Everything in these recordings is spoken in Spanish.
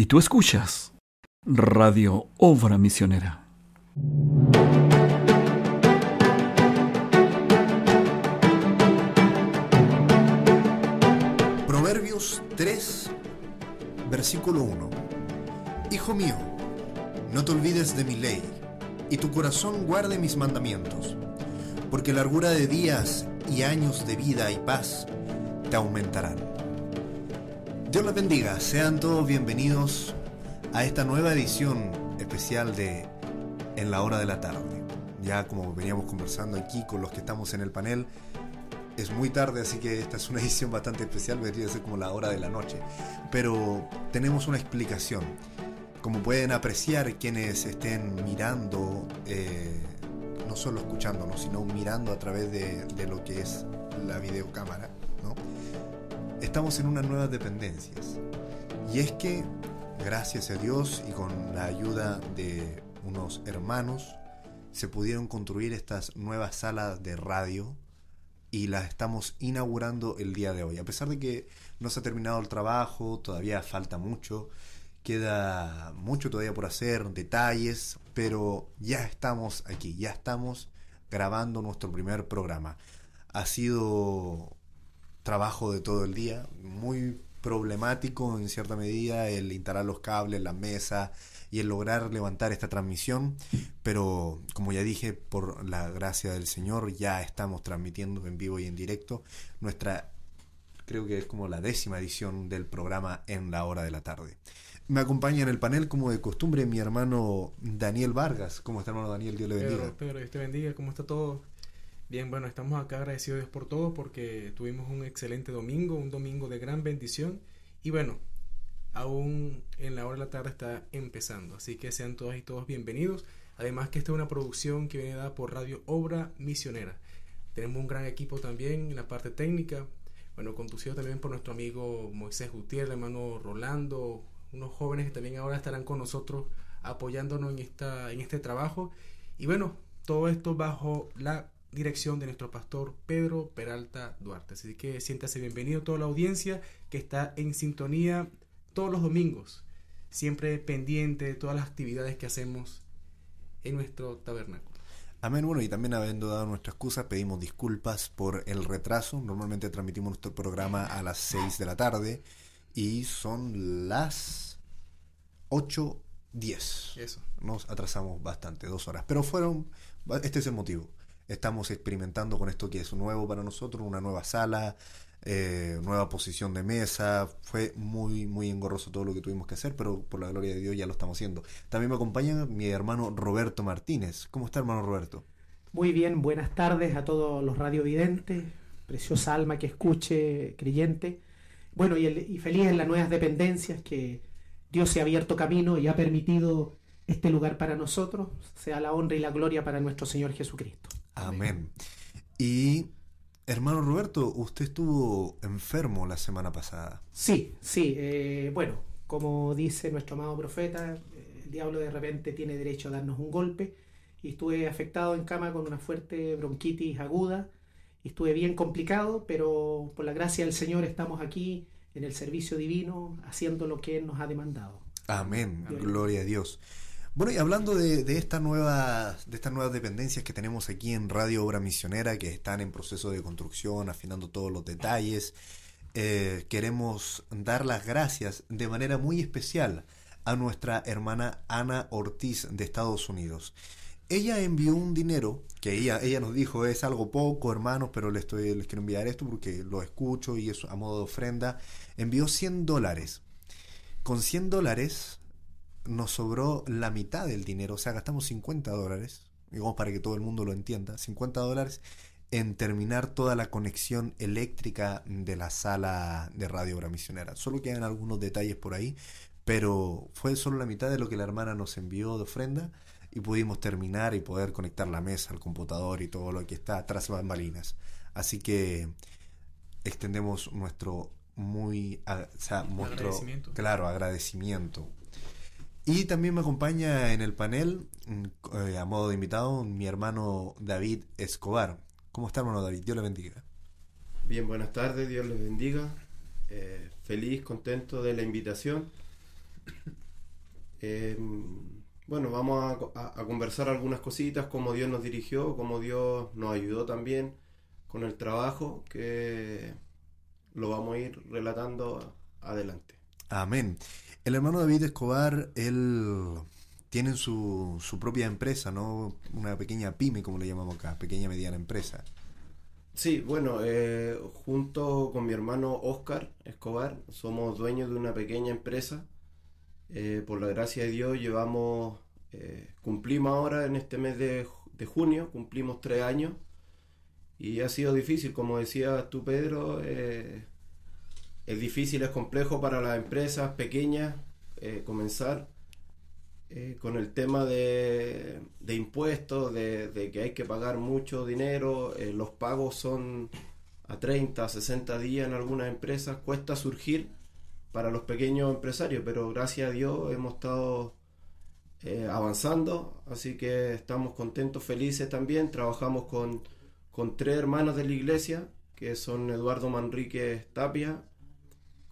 Y tú escuchas Radio Obra Misionera. Proverbios 3, versículo 1. Hijo mío, no te olvides de mi ley, y tu corazón guarde mis mandamientos, porque largura de días y años de vida y paz te aumentarán. Dios les bendiga, sean todos bienvenidos a esta nueva edición especial de En la hora de la tarde. Ya como veníamos conversando aquí con los que estamos en el panel, es muy tarde, así que esta es una edición bastante especial, vendría a ser como la hora de la noche. Pero tenemos una explicación. Como pueden apreciar quienes estén mirando, eh, no solo escuchándonos, sino mirando a través de, lo que es la videocámara. Estamos en unas nuevas dependencias. Y es que, gracias a Dios y con la ayuda de unos hermanos, se pudieron construir estas nuevas salas de radio y las estamos inaugurando el día de hoy. A pesar de que no se ha terminado el trabajo, todavía falta mucho, queda mucho todavía por hacer, detalles, pero ya estamos aquí, ya estamos grabando nuestro primer programa. Ha sido trabajo de todo el día, muy problemático en cierta medida el instalar los cables, la mesa y el lograr levantar esta transmisión, pero como ya dije, por la gracia del Señor ya estamos transmitiendo en vivo y en directo nuestra, creo que es como la décima edición del programa en la hora de la tarde. Me acompaña en el panel, como de costumbre, mi hermano Daniel Vargas. ¿Cómo está, hermano Daniel? Dios le bendiga. Pedro, Pedro, Dios te bendiga. ¿Cómo está todo? Bien, bueno, estamos acá agradecidos por todo porque tuvimos un excelente domingo, un domingo de gran bendición y bueno, aún en la hora de la tarde está empezando, así que sean todas y todos bienvenidos. Además que esta es una producción que viene dada por Radio Obra Misionera. Tenemos un gran equipo también en la parte técnica, bueno, conducido también por nuestro amigo Moisés Gutiérrez, hermano Rolando, unos jóvenes que también ahora estarán con nosotros apoyándonos en, esta, en este trabajo. Y bueno, todo esto bajo la dirección de nuestro pastor Pedro Peralta Duarte. Así que siéntase bienvenido a toda la audiencia que está en sintonía todos los domingos, siempre pendiente de todas las actividades que hacemos en nuestro tabernáculo. Amén. Bueno, y también habiendo dado nuestra excusa, pedimos disculpas por el retraso. Normalmente transmitimos nuestro programa a las 6 de la tarde y son las 8.10. Eso. Nos atrasamos bastante, dos horas. Pero fueron, este es el motivo estamos experimentando con esto que es nuevo para nosotros, una nueva sala, eh, nueva posición de mesa. Fue muy, muy engorroso todo lo que tuvimos que hacer, pero por la gloria de Dios ya lo estamos haciendo. También me acompaña mi hermano Roberto Martínez. ¿Cómo está, hermano Roberto? Muy bien, buenas tardes a todos los radiovidentes, preciosa alma que escuche, creyente. Bueno, y, el, y feliz en las nuevas dependencias que Dios se ha abierto camino y ha permitido este lugar para nosotros. Sea la honra y la gloria para nuestro Señor Jesucristo. Amén. Y hermano Roberto, usted estuvo enfermo la semana pasada. Sí, sí. Eh, bueno, como dice nuestro amado profeta, el diablo de repente tiene derecho a darnos un golpe. Y estuve afectado en cama con una fuerte bronquitis aguda. Y estuve bien complicado, pero por la gracia del Señor estamos aquí en el servicio divino haciendo lo que Él nos ha demandado. Amén. Gloria a Dios. Bueno, y hablando de, de, esta nueva, de estas nuevas dependencias que tenemos aquí en Radio Obra Misionera, que están en proceso de construcción, afinando todos los detalles, eh, queremos dar las gracias de manera muy especial a nuestra hermana Ana Ortiz de Estados Unidos. Ella envió un dinero que ella, ella nos dijo es algo poco, hermanos, pero les, estoy, les quiero enviar esto porque lo escucho y es a modo de ofrenda. Envió 100 dólares. Con 100 dólares nos sobró la mitad del dinero, o sea, gastamos 50 dólares, digamos para que todo el mundo lo entienda, 50 dólares en terminar toda la conexión eléctrica de la sala de Radio Obra Misionera. Solo quedan algunos detalles por ahí, pero fue solo la mitad de lo que la hermana nos envió de ofrenda y pudimos terminar y poder conectar la mesa, el computador y todo lo que está tras bambalinas. Así que extendemos nuestro muy o sea, nuestro, agradecimiento. claro agradecimiento y también me acompaña en el panel, eh, a modo de invitado, mi hermano David Escobar. ¿Cómo está, hermano David? Dios le bendiga. Bien, buenas tardes, Dios les bendiga. Eh, feliz, contento de la invitación Em, bueno, vamos a, a, conversar algunas cositas, cómo Dios nos dirigió, cómo Dios nos ayudó también con el trabajo, que lo vamos a ir relatando adelante. Amén. El hermano David Escobar, él tiene su, su propia empresa, ¿no? Una pequeña pyme, como le llamamos acá, pequeña mediana empresa. Sí, bueno, eh, junto con mi hermano Oscar Escobar, somos dueños de una pequeña empresa. Eh, por la gracia de Dios llevamos, eh, cumplimos ahora en este mes de, junio, cumplimos tres años y ha sido difícil, como decía tú Pedro, es difícil, es complejo para las empresas pequeñas comenzar eh, con el tema de, de impuestos, de, que hay que pagar mucho dinero, eh, los pagos son a 30, 60 días en algunas empresas, cuesta surgir para los pequeños empresarios, pero gracias a Dios hemos estado eh, avanzando, así que estamos contentos, felices también, trabajamos con, con tres hermanos de la iglesia, que son Eduardo Manrique Tapia,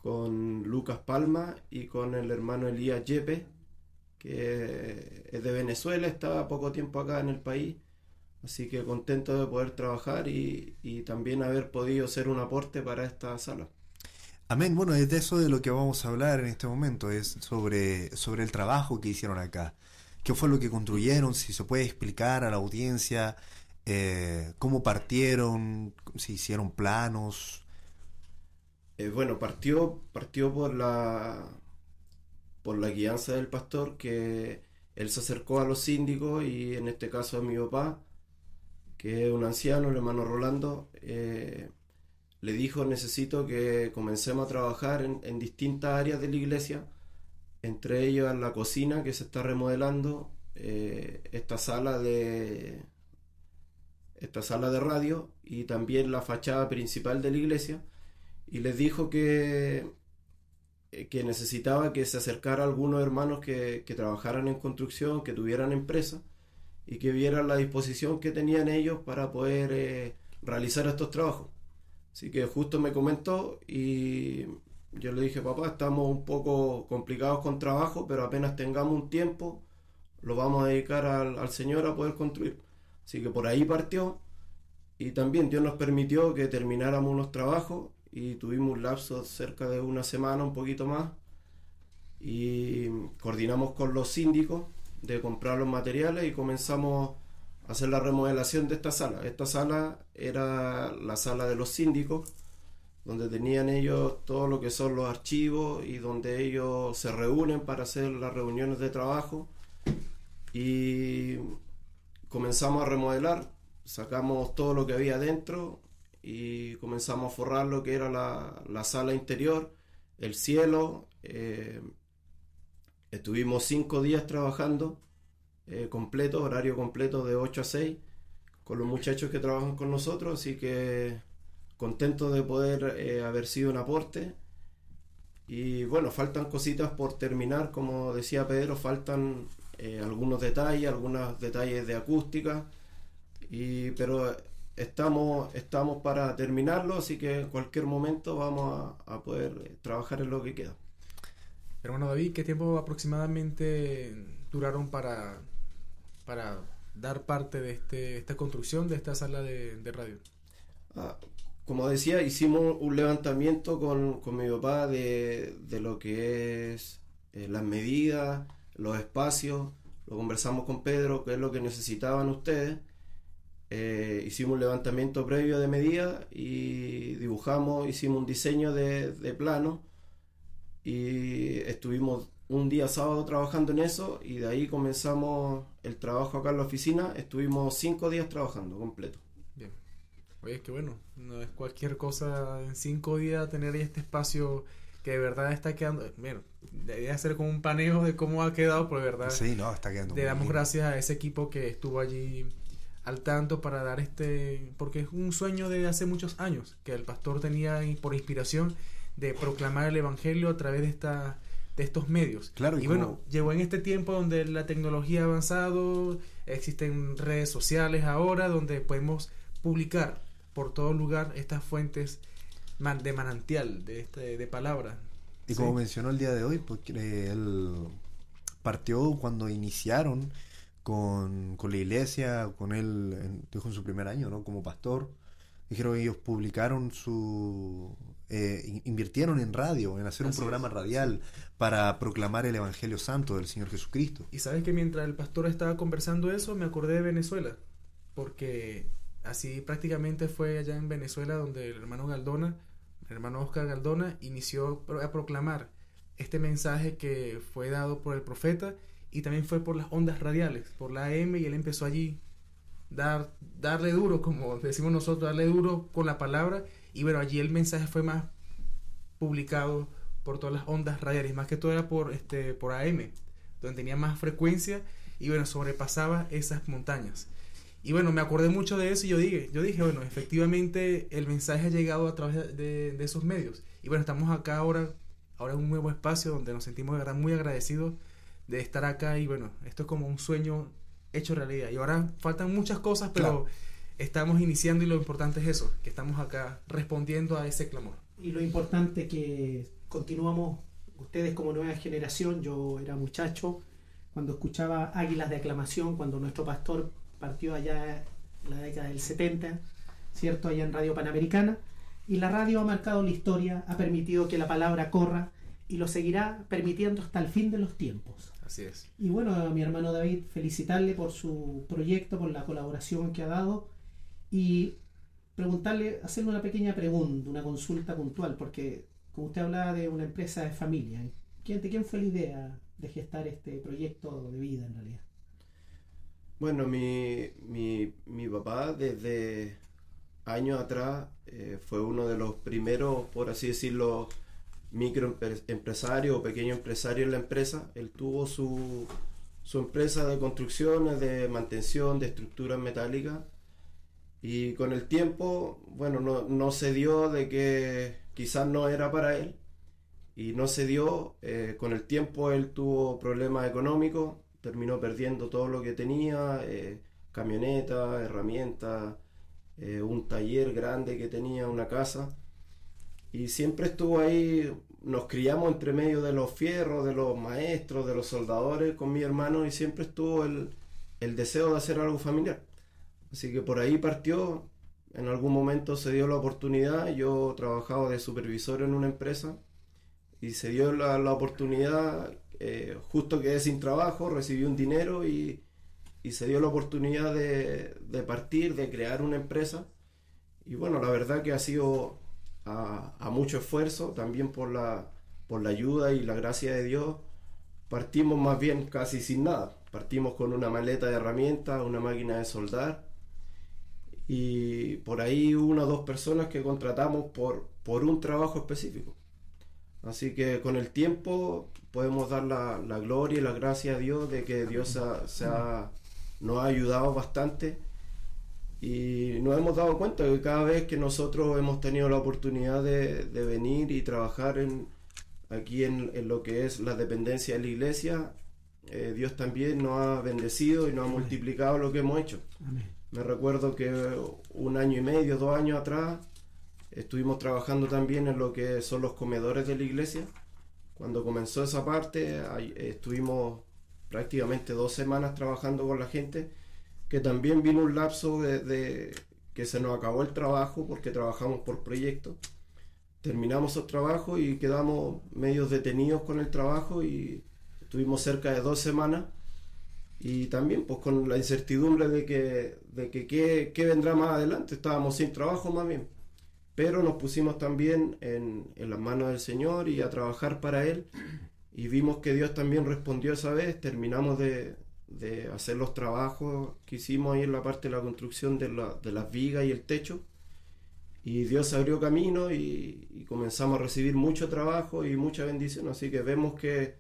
con Lucas Palma y con el hermano Elías Yepe que es de Venezuela, está poco tiempo acá en el país, así que contento de poder trabajar y, y también haber podido ser un aporte para esta sala. Amén. Bueno, es de eso de lo que vamos a hablar en este momento, es sobre, sobre el trabajo que hicieron acá. ¿Qué fue lo que construyeron? Si se puede explicar a la audiencia eh, cómo partieron, si hicieron planos. Eh, bueno, partió, partió por la por la guianza del pastor que él se acercó a los síndicos y en este caso a mi papá, que es un anciano, el hermano Rolando, eh, le dijo necesito que comencemos a trabajar en, distintas áreas de la iglesia, entre ellas la cocina que se está remodelando, eh, esta sala de esta sala de radio y también la fachada principal de la iglesia y les dijo que eh, que necesitaba que se acercara a algunos hermanos que, que, trabajaran en construcción, que tuvieran empresa y que vieran la disposición que tenían ellos para poder eh, realizar estos trabajos. Así que justo me comentó y yo le dije, papá, estamos un poco complicados con trabajo, pero apenas tengamos un tiempo, lo vamos a dedicar al, al Señor a poder construir. Así que por ahí partió y también Dios nos permitió que termináramos los trabajos y tuvimos un lapso cerca de una semana, un poquito más, y coordinamos con los síndicos de comprar los materiales y comenzamos a hacer la remodelación de esta sala. Esta sala era la sala de los síndicos, donde tenían ellos todo lo que son los archivos y donde ellos se reúnen para hacer las reuniones de trabajo. Y comenzamos a remodelar, sacamos todo lo que había dentro, y comenzamos a forrar lo que era la, la sala interior, el cielo. Eh, estuvimos cinco días trabajando eh, completo, horario completo de 8 a 6, con los muchachos que trabajan con nosotros, así que contento de poder eh, haber sido un aporte. Y bueno, faltan cositas por terminar, como decía Pedro, faltan algunos detalles, algunos detalles de acústica, y, pero estamos, estamos para terminarlo, así que en cualquier momento vamos a, a, poder trabajar en lo que queda. Hermano David, ¿qué tiempo aproximadamente duraron para, para dar parte de este, esta construcción de esta sala de, de radio? Ah, como decía, hicimos un levantamiento con, con mi papá de, de, lo que es eh, las medidas, los espacios, lo conversamos con Pedro, qué es lo que necesitaban ustedes eh, hicimos un levantamiento previo de medidas y dibujamos, hicimos un diseño de, de plano y estuvimos un día sábado trabajando en eso y de ahí comenzamos el trabajo acá en la oficina. Estuvimos cinco días trabajando completo. Bien. Oye, es que bueno, no es cualquier cosa en cinco días tener ahí este espacio que de verdad está quedando. Bueno, debería hacer como un paneo de cómo ha quedado, pero de verdad. Sí, no, está quedando. Le damos bien. gracias a ese equipo que estuvo allí al tanto para dar este, porque es un sueño de hace muchos años que el pastor tenía por inspiración de proclamar el evangelio a través de esta de estos medios. Claro, y, y bueno, llegó en este tiempo donde la tecnología ha avanzado, existen redes sociales ahora donde podemos publicar por todo lugar estas fuentes de manantial, de, este, de palabra. Y como mencionó el día de hoy, porque pues, él partió cuando iniciaron con, con la iglesia, con él, dijo en su primer año, ¿no? Como pastor. Dijeron que ellos publicaron su... Eh, invirtieron en radio, en hacer un programa radial para proclamar el Evangelio Santo del Señor Jesucristo. Y sabes que mientras el pastor estaba conversando eso, me acordé de Venezuela, porque así prácticamente fue allá en Venezuela donde el hermano Galdona, el hermano Oscar Galdona, inició a proclamar este mensaje que fue dado por el profeta y también fue por las ondas radiales, por la AM y él empezó allí dar darle duro, como decimos nosotros, darle duro con la palabra y bueno, allí el mensaje fue más publicado por todas las ondas radiales, más que todo era por este por AM, donde tenía más frecuencia y bueno, sobrepasaba esas montañas. Y bueno, me acordé mucho de eso y yo dije, yo dije, bueno, efectivamente el mensaje ha llegado a través de, esos medios. Y bueno, estamos acá ahora ahora es un nuevo espacio donde nos sentimos muy agradecidos de estar acá y bueno, esto es como un sueño hecho realidad. Y ahora faltan muchas cosas, pero estamos iniciando y lo importante es eso, que estamos acá respondiendo a ese clamor. Y lo importante que continuamos, ustedes como nueva generación, yo era muchacho, cuando escuchaba Águilas de Aclamación, cuando nuestro pastor partió allá en la década del 70, ¿cierto? Allá en Radio Panamericana y la radio ha marcado la historia, ha permitido que la palabra corra y lo seguirá permitiendo hasta el fin de los tiempos. Así es. Y bueno, a mi hermano David, felicitarle por su proyecto, por la colaboración que ha dado y preguntarle, hacerle una pequeña pregunta, una consulta puntual, porque como usted hablaba de una empresa de familia, ¿quién, ¿de quién fue la idea de gestar este proyecto de vida en realidad? Bueno, mi, mi, mi papá desde años atrás eh, fue uno de los primeros, por así decirlo, microempresarios o pequeños empresarios en la empresa. Él tuvo su, su empresa de construcciones, de mantención, de estructuras metálicas. Y con el tiempo, bueno, no, no se dio de que quizás no era para él. Y no se dio. Eh, con el tiempo él tuvo problemas económicos, terminó perdiendo todo lo que tenía, eh, camionetas, herramientas, eh, un taller grande que tenía, una casa. Y siempre estuvo ahí, nos criamos entre medio de los fierros, de los maestros, de los soldadores con mi hermano y siempre estuvo el, el deseo de hacer algo familiar. Así que por ahí partió, en algún momento se dio la oportunidad, yo trabajaba de supervisor en una empresa y se dio la, la oportunidad, eh, justo quedé sin trabajo, recibí un dinero y y se dio la oportunidad de, partir, de crear una empresa. Y bueno, la verdad que ha sido a, mucho esfuerzo, también por la, por la ayuda y la gracia de Dios. Partimos más bien casi sin nada. Partimos con una maleta de herramientas, una máquina de soldar y por ahí una o dos personas que contratamos por, por un trabajo específico. Así que con el tiempo podemos dar la, gloria y la gracia a Dios de que Dios se ha nos ha ayudado bastante y nos hemos dado cuenta que cada vez que nosotros hemos tenido la oportunidad de, venir y trabajar en, aquí en, lo que es la dependencia de la iglesia, eh, Dios también nos ha bendecido y nos ha multiplicado lo que hemos hecho. Me recuerdo que un año y medio, dos años atrás, estuvimos trabajando también en lo que son los comedores de la iglesia. Cuando comenzó esa parte, estuvimos prácticamente dos semanas trabajando con la gente, que también vino un lapso de, que se nos acabó el trabajo porque trabajamos por proyecto. Terminamos el trabajo y quedamos medio detenidos con el trabajo y estuvimos cerca de dos semanas. Y también pues con la incertidumbre de que, de que qué, vendrá más adelante, estábamos sin trabajo más bien, pero nos pusimos también en, en las manos del Señor y a trabajar para Él. Y vimos que Dios también respondió esa vez, terminamos de, hacer los trabajos que hicimos ahí en la parte de la construcción de, las vigas y el techo, y Dios abrió camino y, comenzamos a recibir mucho trabajo y mucha bendición, así que vemos que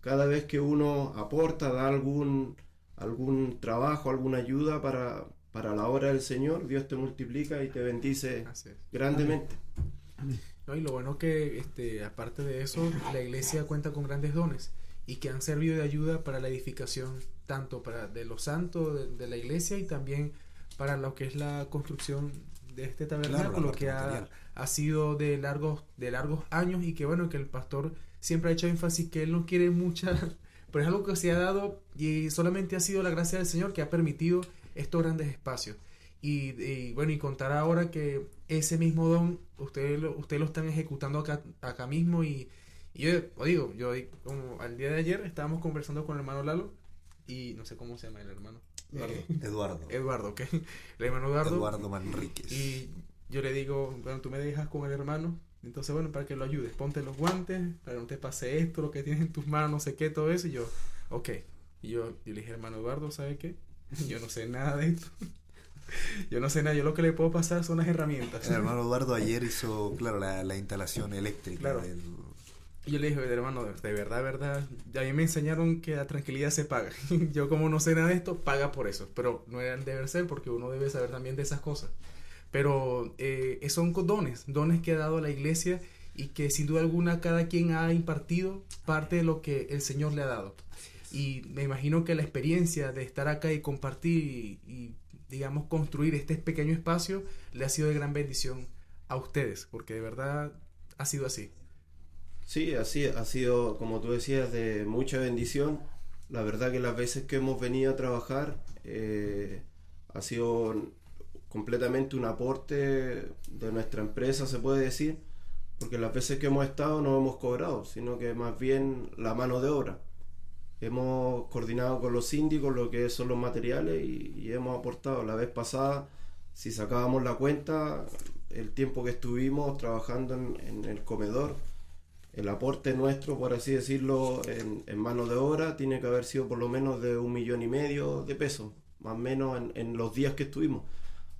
cada vez que uno aporta, da algún, algún trabajo, alguna ayuda para, para la obra del Señor, Dios te multiplica y te bendice grandemente. Amén. Y lo bueno que, este, aparte de eso, la iglesia cuenta con grandes dones y que han servido de ayuda para la edificación tanto para de los santos de, la iglesia y también para lo que es la construcción de este tabernáculo que ha, ha, sido de largos, de largos años y que bueno, que el pastor siempre ha hecho énfasis que él no quiere mucha, pero es algo que se ha dado y solamente ha sido la gracia del Señor que ha permitido estos grandes espacios. Y, bueno, y contar ahora que ese mismo don, ustedes lo, usted lo están ejecutando acá, acá mismo y, yo digo, yo como al día de ayer estábamos conversando con el hermano Lalo y no sé cómo se llama el hermano. Eh, Eduardo. Eduardo, ok. El hermano Eduardo. Eduardo Manríquez. Y yo le digo, bueno, tú me dejas con el hermano. Entonces, bueno, para que lo ayudes, ponte los guantes, para que no te pase esto, lo que tienes en tus manos, no sé qué, todo eso. Y yo, ok. Y yo, yo le dije, hermano Eduardo, ¿sabe qué? Yo no sé nada de esto. yo no sé nada, yo lo que le puedo pasar son las herramientas. El hermano Eduardo ayer hizo, claro, la, la instalación eléctrica claro. del, y yo le dije, hermano, de verdad, verdad, a mí me enseñaron que la tranquilidad se paga. yo como no sé nada de esto, paga por eso. Pero no debe ser porque uno debe saber también de esas cosas. Pero eh, son dones, dones que ha dado la iglesia y que sin duda alguna cada quien ha impartido parte de lo que el Señor le ha dado. Y me imagino que la experiencia de estar acá y compartir y, y digamos, construir este pequeño espacio le ha sido de gran bendición a ustedes, porque de verdad ha sido así. Sí, así ha sido, como tú decías, de mucha bendición. La verdad que las veces que hemos venido a trabajar eh, ha sido completamente un aporte de nuestra empresa, se puede decir, porque las veces que hemos estado no hemos cobrado, sino que más bien la mano de obra. Hemos coordinado con los síndicos lo que son los materiales y, hemos aportado. La vez pasada, si sacábamos la cuenta, el tiempo que estuvimos trabajando en el comedor, el aporte nuestro, por así decirlo, en, mano de obra tiene que haber sido por lo menos de un millón y medio de pesos, más o menos en, los días que estuvimos.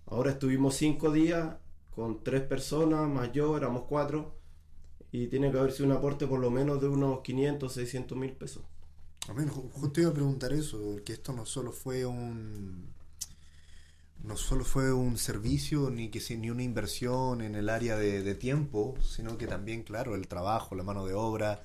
Ahora estuvimos cinco días con tres personas, más yo, éramos cuatro, y tiene que haber sido un aporte por lo menos de unos 500, 600 mil pesos. Amén, justo iba a preguntar eso, que esto no solo fue un no solo fue un servicio ni que ni una inversión en el área de, tiempo, sino que también, claro, el trabajo, la mano de obra,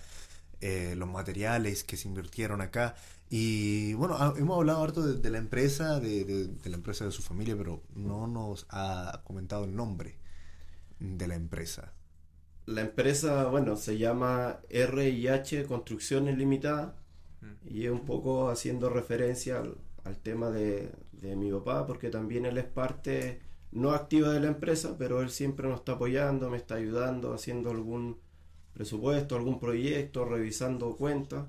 eh, los materiales que se invirtieron acá. Y bueno, hemos hablado harto de, la empresa, de, la empresa de su familia, pero no nos ha comentado el nombre de la empresa. La empresa, bueno, se llama RIH Construcciones Limitada mm. y es un poco haciendo referencia al, al tema de, de mi papá, porque también él es parte no activa de la empresa, pero él siempre nos está apoyando, me está ayudando, haciendo algún presupuesto, algún proyecto, revisando cuentas.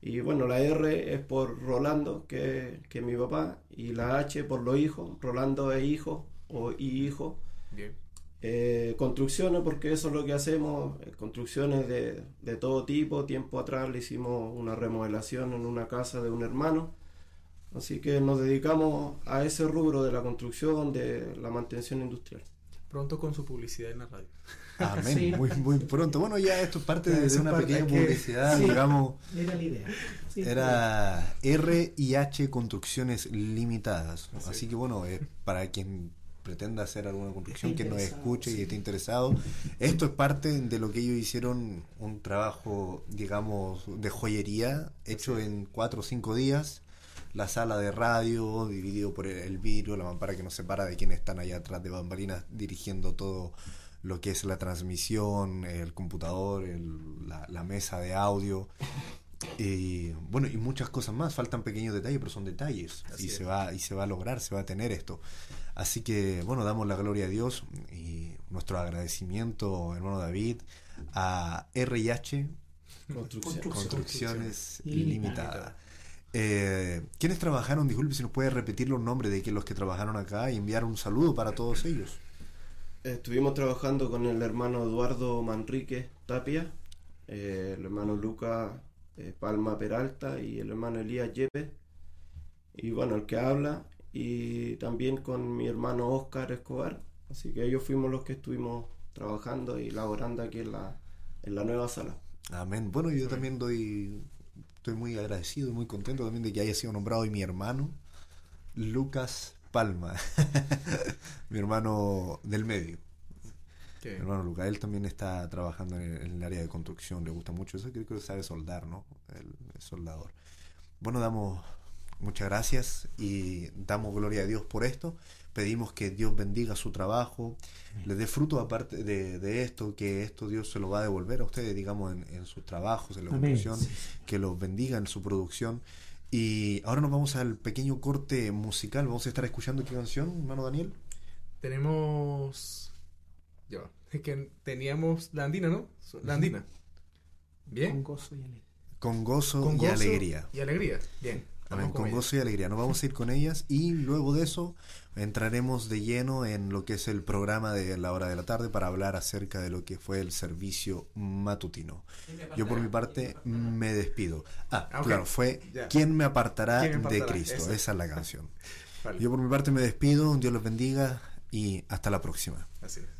Y bueno, la R es por Rolando, que, que es mi papá, y la H por los hijos, Rolando es hijo o y hijo. Bien. Eh, construcciones, porque eso es lo que hacemos, eh, construcciones de, de todo tipo. Tiempo atrás le hicimos una remodelación en una casa de un hermano Así que nos dedicamos a ese rubro de la construcción, de la mantención industrial. Pronto con su publicidad en la radio. Amén, muy, muy pronto. Bueno, ya esto es parte de, una pequeña publicidad, digamos. Era la idea. era R y H Construcciones Limitadas. Así, que bueno, eh, para quien pretenda hacer alguna construcción, que nos escuche y esté interesado, esto es parte de lo que ellos hicieron, un trabajo, digamos, de joyería, hecho en cuatro o cinco días la sala de radio, dividido por el vidrio, la mampara que nos separa de quienes están allá atrás de bambalinas dirigiendo todo lo que es la transmisión, el computador, la, mesa de audio. Y bueno, y muchas cosas más, faltan pequeños detalles, pero son detalles y se va y se va a lograr, se va a tener esto. Así que bueno, damos la gloria a Dios y nuestro agradecimiento, hermano David, a RH Construcciones, Limitadas. Eh, ¿Quiénes trabajaron? Disculpe si nos puede repetir los nombres de los que trabajaron acá y enviar un saludo para todos ellos. Estuvimos trabajando con el hermano Eduardo Manrique Tapia, eh, el hermano Luca eh, Palma Peralta y el hermano Elías Yepes. Y bueno, el que habla, y también con mi hermano Oscar Escobar. Así que ellos fuimos los que estuvimos trabajando y laborando aquí en la, en la nueva sala. Amén. Bueno, yo también doy estoy muy agradecido y muy contento también de que haya sido nombrado hoy mi hermano, Lucas Palma, mi hermano del medio. Mi hermano Lucas, él también está trabajando en el, área de construcción, le gusta mucho eso, creo que sabe soldar, ¿no? El, soldador. Bueno, damos muchas gracias y damos gloria a Dios por esto. Pedimos que Dios bendiga su trabajo, le dé fruto aparte de, de esto, que esto Dios se lo va a devolver a ustedes, digamos, en, en sus trabajos, en la producción, que los bendiga en su producción. Y ahora nos vamos al pequeño corte musical. Vamos a estar escuchando qué canción, hermano Daniel. Tenemos. Va. Es que teníamos la andina, ¿no? La andina. Con Bien. gozo y alegría. Con gozo Con y gozo alegría. Y alegría. Bien. Amén, con gozo y alegría. Nos vamos a ir con ellas y luego de eso entraremos de lleno en lo que es el programa de la hora de la tarde para hablar acerca de lo que fue el servicio matutino. Yo por mi parte me despido. Ah, Ah, claro, fue. ¿Quién me apartará, ¿Quién me de? Cristo? Esa. Esa es la canción. Vale. Yo por mi parte me despido, Dios los bendiga y hasta la próxima. Así es.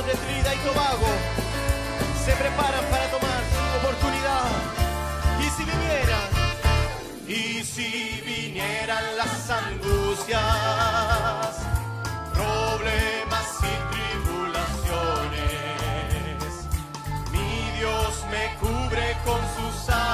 Hermanos de Trinidad y Tobago se preparan para tomar su oportunidad. Y si vinieran, y si vinieran las angustias, problemas y tribulaciones, mi Dios me cubre con sus alas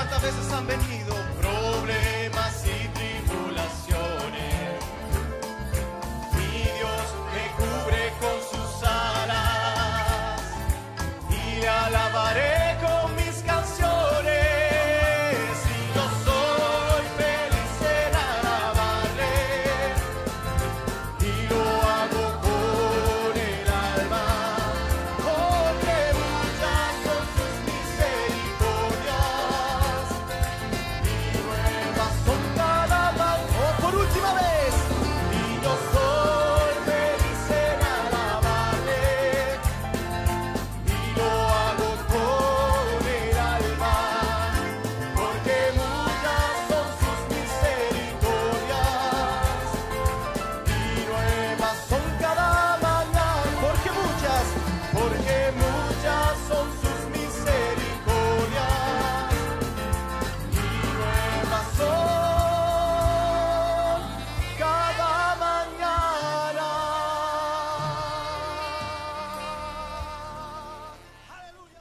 cuántas veces han.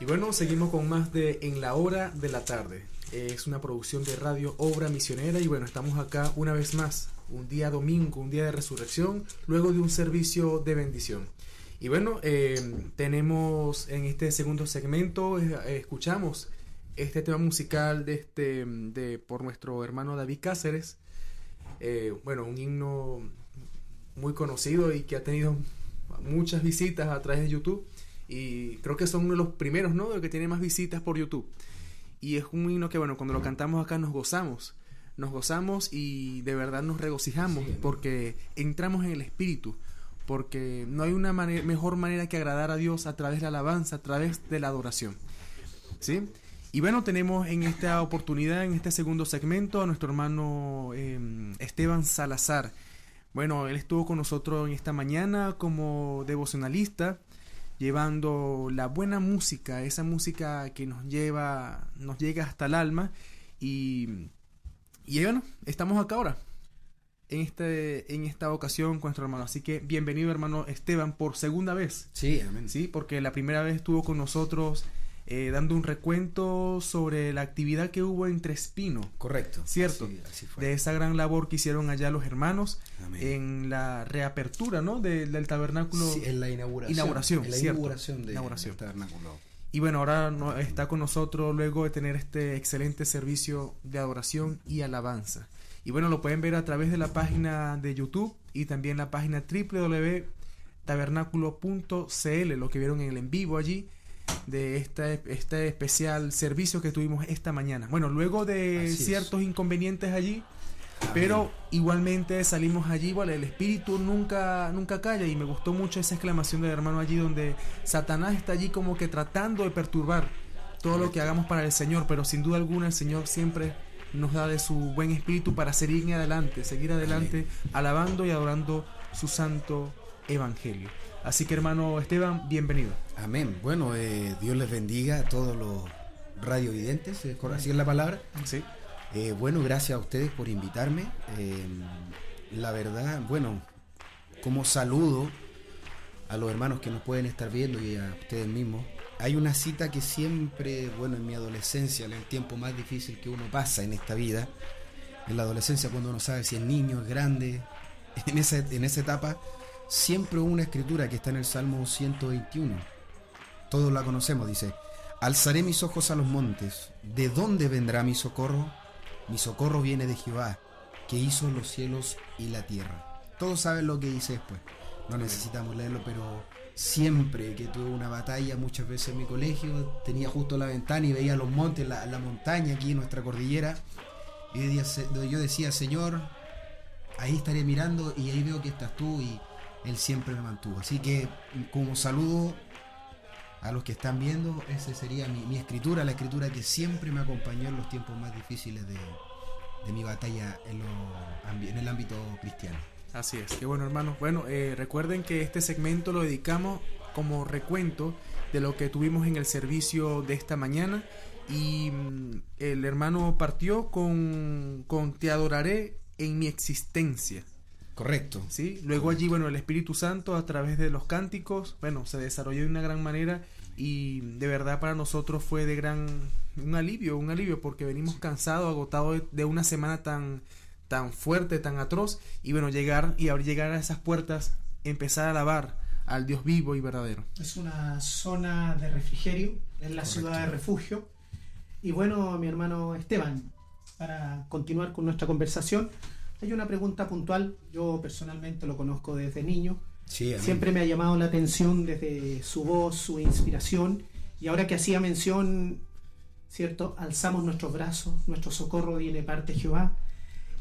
Bueno, seguimos con más de En la hora de la tarde. Es una producción de Radio Obra Misionera y bueno, estamos acá una vez más, un día domingo, un día de resurrección, luego de un servicio de bendición. Y bueno, eh, tenemos en este segundo segmento, eh, escuchamos este tema musical de este, de, por nuestro hermano David Cáceres. Eh, bueno, un himno muy conocido y que ha tenido muchas visitas a través de YouTube. Y creo que son uno de los primeros, ¿no? De que tiene más visitas por YouTube. Y es un himno que, bueno, cuando lo cantamos acá nos gozamos. Nos gozamos y de verdad nos regocijamos porque entramos en el Espíritu. Porque no hay una mejor manera que agradar a Dios a través de la alabanza, a través de la adoración. ¿Sí? Y bueno, tenemos en esta oportunidad, en este segundo segmento, a nuestro hermano eh, Esteban Salazar. Bueno, él estuvo con nosotros en esta mañana como devocionalista llevando la buena música, esa música que nos lleva, nos llega hasta el alma y, y bueno, estamos acá ahora en este en esta ocasión con nuestro hermano. Así que bienvenido hermano Esteban por segunda vez. Sí, amén. Sí, porque la primera vez estuvo con nosotros eh, dando un recuento sobre la actividad que hubo en Trespino. Correcto. ¿Cierto? Así, así fue. De esa gran labor que hicieron allá los hermanos Amén. en la reapertura, ¿no? De- del tabernáculo. Sí, en la inauguración. Inauguración, En la cierto. inauguración de- Inauguración. del tabernáculo. Y bueno, ahora no- está con nosotros luego de tener este excelente servicio de adoración y alabanza. Y bueno, lo pueden ver a través de la página de YouTube y también la página www.tabernáculo.cl, lo que vieron en el en vivo allí de esta, este especial servicio que tuvimos esta mañana. Bueno, luego de Así es. ciertos inconvenientes allí, pero igualmente salimos allí, igual el espíritu nunca, nunca calla y me gustó mucho esa exclamación del hermano allí donde Satanás está allí como que tratando de perturbar todo lo que hagamos para el Señor, pero sin duda alguna el Señor siempre nos da de su buen espíritu para seguir adelante, seguir adelante, alabando y adorando su santo evangelio. Así que hermano Esteban, bienvenido. Amén. Bueno, eh, Dios les bendiga a todos los radiovidentes, ¿es correcto? así es la palabra. Sí. Eh, bueno, gracias a ustedes por invitarme. Eh, la verdad, bueno, como saludo a los hermanos que nos pueden estar viendo y a ustedes mismos, hay una cita que siempre, bueno, en mi adolescencia, en el tiempo más difícil que uno pasa en esta vida, en la adolescencia cuando uno sabe si es niño, es grande, en esa, en esa etapa, siempre hubo una escritura que está en el Salmo 121. Todos la conocemos, dice, alzaré mis ojos a los montes, ¿de dónde vendrá mi socorro? Mi socorro viene de Jehová, que hizo los cielos y la tierra. Todos saben lo que dice después. No necesitamos leerlo, pero siempre que tuve una batalla, muchas veces en mi colegio, tenía justo la ventana y veía los montes, la, la montaña aquí en nuestra cordillera. Y yo decía, Señor, ahí estaré mirando y ahí veo que estás tú y Él siempre me mantuvo. Así que como saludo a los que están viendo, esa sería mi, escritura, la escritura que siempre me acompañó en los tiempos más difíciles de, mi batalla en, el ámbito cristiano. Así es, qué bueno hermano. Bueno, eh, recuerden que este segmento lo dedicamos como recuento de lo que tuvimos en el servicio de esta mañana y mm, el hermano partió con, con Te adoraré en mi existencia. Correcto. ¿sí? Luego allí, bueno, el Espíritu Santo a través de los cánticos, bueno, se desarrolló de una gran manera y de verdad para nosotros fue de gran, un alivio, un alivio porque venimos cansados, agotados de, de una semana tan, tan fuerte, tan atroz y bueno, llegar y abrir llegar a esas puertas, empezar a alabar al Dios vivo y verdadero. Es una zona de refrigerio, es la ciudad de refugio. Y bueno, mi hermano Esteban, para continuar con nuestra conversación, hay una pregunta puntual. Yo personalmente lo conozco desde niño. Sí. Siempre me ha llamado la atención desde su voz, su inspiración. Y ahora que hacía mención, ¿cierto? Alzamos nuestros brazos, nuestro socorro viene parte de Jehová.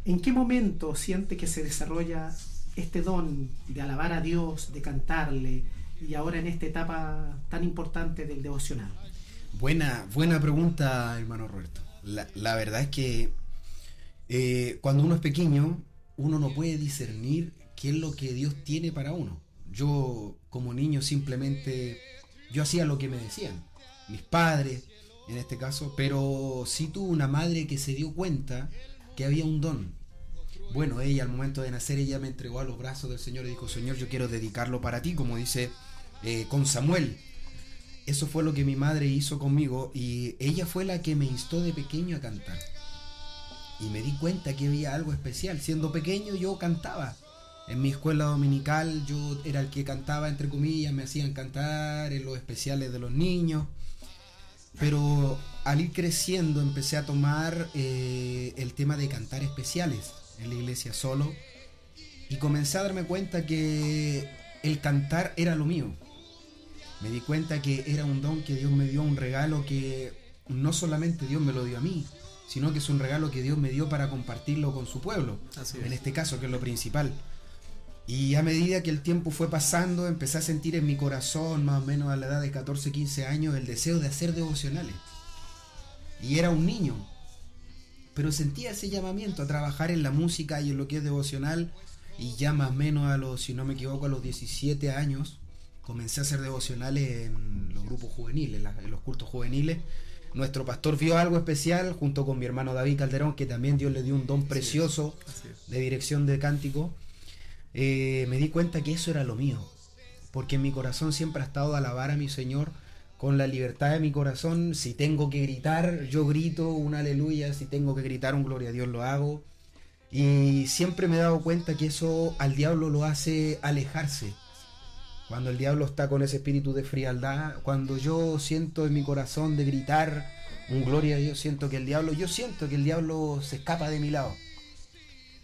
¿En qué momento siente que se desarrolla este don de alabar a Dios, de cantarle, y ahora en esta etapa tan importante del devocional? Buena, buena pregunta, hermano Roberto. La, la verdad es que eh, cuando uno es pequeño, uno no puede discernir qué es lo que Dios tiene para uno. Yo, como niño, simplemente yo hacía lo que me decían, mis padres, en este caso, pero sí tuve una madre que se dio cuenta que había un don. Bueno, ella al momento de nacer, ella me entregó a los brazos del Señor y dijo, Señor, yo quiero dedicarlo para ti, como dice eh, con Samuel. eso fue lo que mi madre hizo conmigo y ella fue la que me instó de pequeño a cantar. Y me di cuenta que había algo especial. Siendo pequeño yo cantaba. En mi escuela dominical yo era el que cantaba, entre comillas, me hacían cantar en los especiales de los niños. Pero al ir creciendo empecé a tomar eh, el tema de cantar especiales en la iglesia solo y comencé a darme cuenta que el cantar era lo mío. Me di cuenta que era un don que Dios me dio, un regalo que no solamente Dios me lo dio a mí, sino que es un regalo que Dios me dio para compartirlo con su pueblo, Así es. en este caso, que es lo principal. Y a medida que el tiempo fue pasando, empecé a sentir en mi corazón, más o menos a la edad de 14, 15 años, el deseo de hacer devocionales. Y era un niño, pero sentía ese llamamiento a trabajar en la música y en lo que es devocional. Y ya más o menos a los, si no me equivoco, a los 17 años, comencé a hacer devocionales en los grupos juveniles, en los cultos juveniles. Nuestro pastor vio algo especial junto con mi hermano David Calderón, que también Dios le dio un don precioso Así es. de dirección de cántico, eh, me di cuenta que eso era lo mío. Porque en mi corazón siempre ha estado de alabar a mi Señor con la libertad de mi corazón. Si tengo que gritar, yo grito un aleluya. Si tengo que gritar un gloria a Dios, lo hago. Y siempre me he dado cuenta que eso al diablo lo hace alejarse. Cuando el diablo está con ese espíritu de frialdad, cuando yo siento en mi corazón de gritar un gloria a Dios, siento que el diablo, yo siento que el diablo se escapa de mi lado.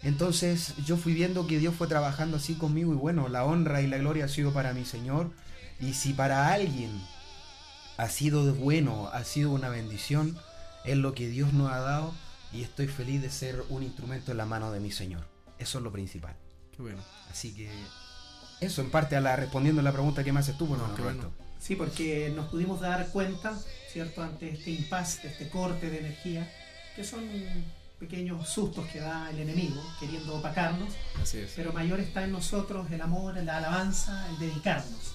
Entonces yo fui viendo que Dios fue trabajando así conmigo y bueno, la honra y la gloria ha sido para mi Señor. Y si para alguien ha sido bueno, ha sido una bendición, es lo que Dios nos ha dado y estoy feliz de ser un instrumento en la mano de mi Señor. Eso es lo principal. Qué bueno. Así que eso en parte a la respondiendo a la pregunta que me haces tú, bueno, No, Roberto. bueno. Sí, porque nos pudimos dar cuenta, ¿cierto?, ante este impasse, este corte de energía, que son pequeños sustos que da el enemigo queriendo opacarnos, Así es. pero mayor está en nosotros el amor, la alabanza, el dedicarnos.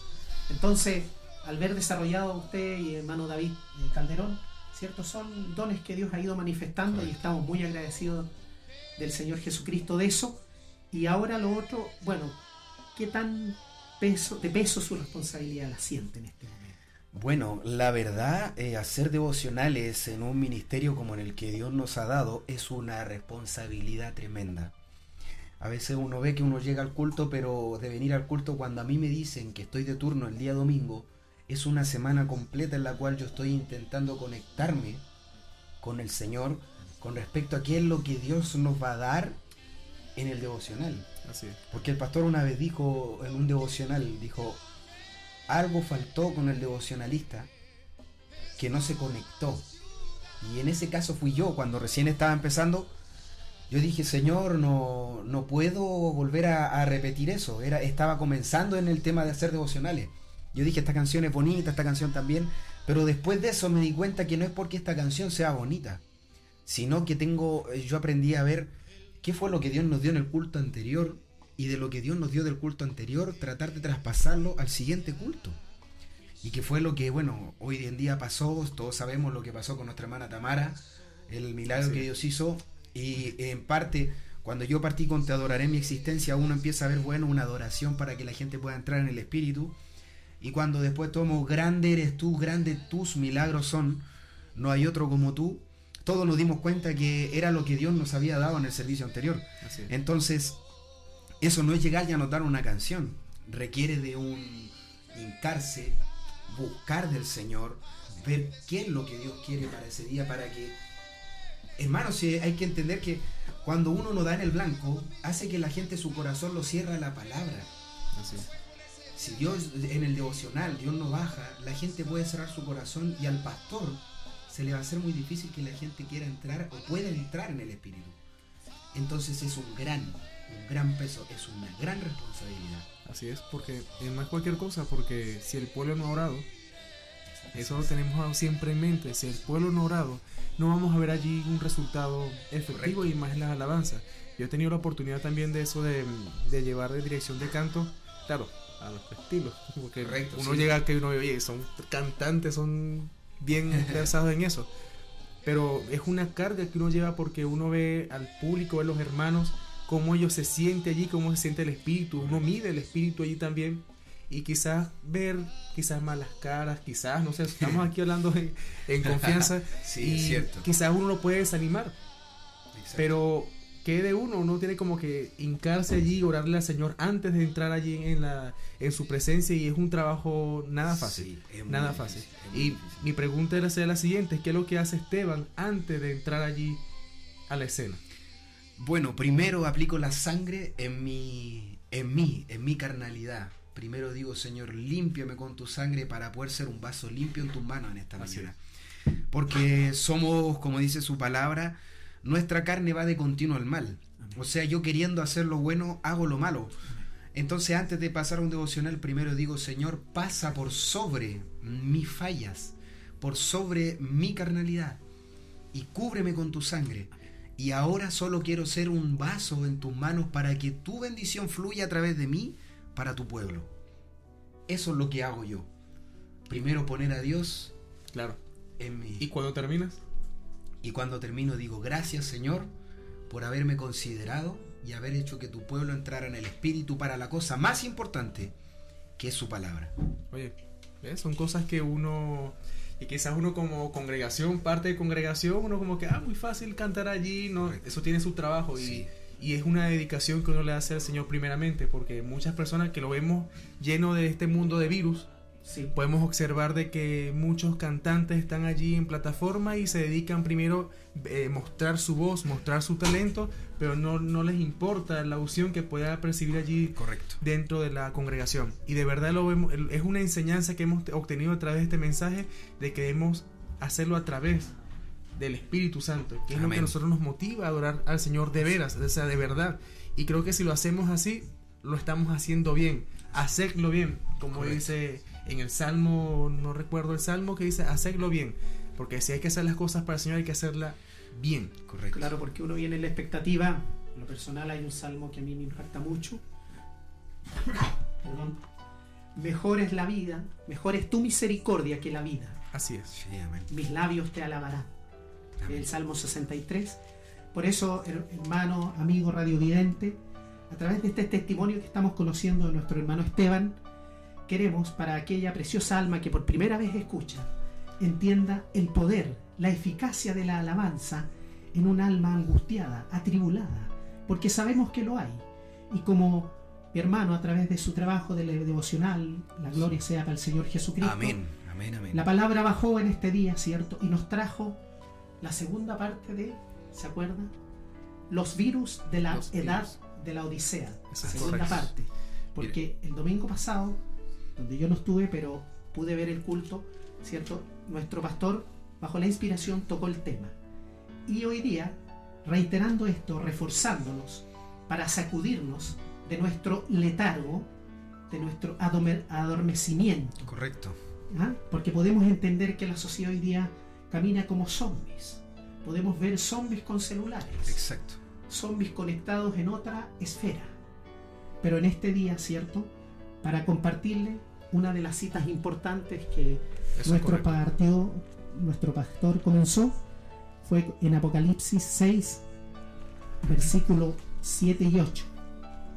Entonces, al ver desarrollado usted y hermano David eh, Calderón, ¿cierto? Son dones que Dios ha ido manifestando y estamos muy agradecidos del Señor Jesucristo de eso. Y ahora lo otro, bueno, ¿qué tan peso, de peso su responsabilidad la siente en este momento? Bueno, la verdad, eh, hacer devocionales en un ministerio como en el que Dios nos ha dado es una responsabilidad tremenda. A veces uno ve que uno llega al culto, pero de venir al culto cuando a mí me dicen que estoy de turno el día domingo, es una semana completa en la cual yo estoy intentando conectarme con el Señor con respecto a qué es lo que Dios nos va a dar en el devocional. Porque el pastor una vez dijo en un devocional, dijo, algo faltó con el devocionalista que no se conectó. Y en ese caso fui yo, cuando recién estaba empezando, yo dije, Señor, no, no puedo volver a, a repetir eso. Era, estaba comenzando en el tema de hacer devocionales. Yo dije, esta canción es bonita, esta canción también, pero después de eso me di cuenta que no es porque esta canción sea bonita, sino que tengo, eh, yo aprendí a ver qué fue lo que Dios nos dio en el culto anterior y de lo que Dios nos dio del culto anterior, tratar de traspasarlo al siguiente culto. Y que fue lo que, bueno, hoy en día pasó, todos sabemos lo que pasó con nuestra hermana Tamara, el milagro Sí. que Dios hizo, y en parte, cuando yo partí con Te adoraré mi existencia, uno empieza a ver, bueno, una adoración para que la gente pueda entrar en el Espíritu, y cuando después tomo, grande eres tú, grande tus milagros son, no hay otro como tú, todos nos dimos cuenta que era lo que Dios nos había dado en el servicio anterior. Entonces, eso no es llegar y anotar una canción. Requiere de un hincarse, buscar del Señor, ver qué es lo que Dios quiere para ese día, para que... Hermanos, sí, hay que entender que cuando uno no da en el blanco, hace que la gente su corazón lo cierra a la palabra. Así es. Si Dios en el devocional, Dios no baja, la gente puede cerrar su corazón y al pastor se le va a hacer muy difícil que la gente quiera entrar o pueda entrar en el Espíritu. Entonces es un gran, un gran peso, es una gran responsabilidad. Así es, porque es cualquier cosa, porque si el pueblo no ha orado, eso lo tenemos siempre en mente, si el pueblo no ha orado, no vamos a ver allí un resultado efectivo y más en las alabanzas. Yo he tenido la oportunidad también de eso, de, de llevar de dirección de canto, claro, a nuestro estilo, porque Correcto, uno sí. llega que uno oye, son cantantes, son bien versados en eso. Pero es una carga que uno lleva porque uno ve al público, ve a los hermanos, cómo ellos se sienten allí, cómo se siente el espíritu, uno mide el espíritu allí también. y quizás ver quizás malas caras, quizás, no sé, estamos aquí hablando en, en confianza Sí, y es cierto. quizás uno lo puede desanimar, Exacto. pero ¿qué de uno? Uno tiene como que hincarse allí, orarle al Señor antes de entrar allí en la en su presencia y es un trabajo nada fácil. Sí, Nada fácil. Y mi pregunta era ser la siguiente, ¿qué es lo que hace Esteban antes de entrar allí a la escena? Bueno, primero aplico la sangre en mi, en mí, en mi carnalidad. Primero digo, Señor, límpiame con tu sangre para poder ser un vaso limpio en tus manos en esta mañana. Porque somos, como dice su palabra, nuestra carne va de continuo al mal. O sea, yo queriendo hacer lo bueno, hago lo malo. Entonces, antes de pasar a un devocional, primero digo, Señor, pasa por sobre mis fallas, por sobre mi carnalidad, y cúbreme con tu sangre. Y ahora solo quiero ser un vaso en tus manos para que tu bendición fluya a través de mí para tu pueblo. Eso es lo que hago yo. Primero poner a Dios Claro. en mi... ¿Y cuando terminas? Y cuando termino digo, gracias Señor por haberme considerado y haber hecho que tu pueblo entrara en el Espíritu para la cosa más importante, que es su palabra. Oye, ¿ves? son cosas que uno, y quizás uno como congregación, parte de congregación, uno como que, ah, muy fácil cantar allí, no, Correcto. eso tiene su trabajo y, y es una dedicación que uno le hace al Señor primeramente, porque muchas personas que lo vemos lleno de este mundo de virus, Sí. podemos observar de que muchos cantantes están allí en plataforma y se dedican primero a mostrar su voz, mostrar su talento, pero no, no les importa la unción que pueda percibir allí Correcto. dentro de la congregación. Y de verdad lo vemos, es una enseñanza que hemos obtenido a través de este mensaje de que debemos hacerlo a través del Espíritu Santo, que es lo que nosotros nos motiva a adorar al Señor de veras, o sea, de verdad. Y creo que si lo hacemos así, lo estamos haciendo bien, hacerlo bien, como Correcto. dice en el Salmo, no recuerdo el Salmo, que dice, hacerlo bien, porque si hay que hacer las cosas para el Señor, hay que hacerla bien. Correcto. Claro, porque uno viene en la expectativa. En lo personal hay un salmo que a mí me impacta mucho. Perdón. Mejor es la vida, mejor es tu misericordia que la vida. Así es. Sí, amén. Mis labios te alabarán. Amén. El Salmo 63. Por eso, her- hermano, amigo radiovidente, a través de este testimonio que estamos conociendo de nuestro hermano Esteban, queremos para aquella preciosa alma que por primera vez escucha, entienda el poder, la eficacia de la alabanza en un alma angustiada, atribulada, porque sabemos que lo hay. Y como mi hermano a través de su trabajo de devocional, la gloria sea para el Señor Jesucristo, Amén. Amén, amén. la palabra bajó en este día, ¿cierto? Y nos trajo la segunda parte de, ¿se acuerda? Los virus de la Los edad virus. de la Odisea. Eso es segunda correcto. parte. Porque el domingo pasado, donde yo no estuve, pero pude ver el culto, ¿cierto? Nuestro pastor, bajo la inspiración, tocó el tema. Y hoy día, reiterando esto, reforzándonos para sacudirnos de nuestro letargo, de nuestro adorme- adormecimiento. Correcto. ¿ah? Porque podemos entender que la sociedad hoy día camina como zombies. Podemos ver zombies con celulares, Exacto. zombies conectados en otra esfera. Pero en este día, ¿cierto? Para compartirle una de las citas importantes que Eso nuestro, partido, nuestro pastor comenzó fue en Apocalipsis 6, versículo 7 y 8.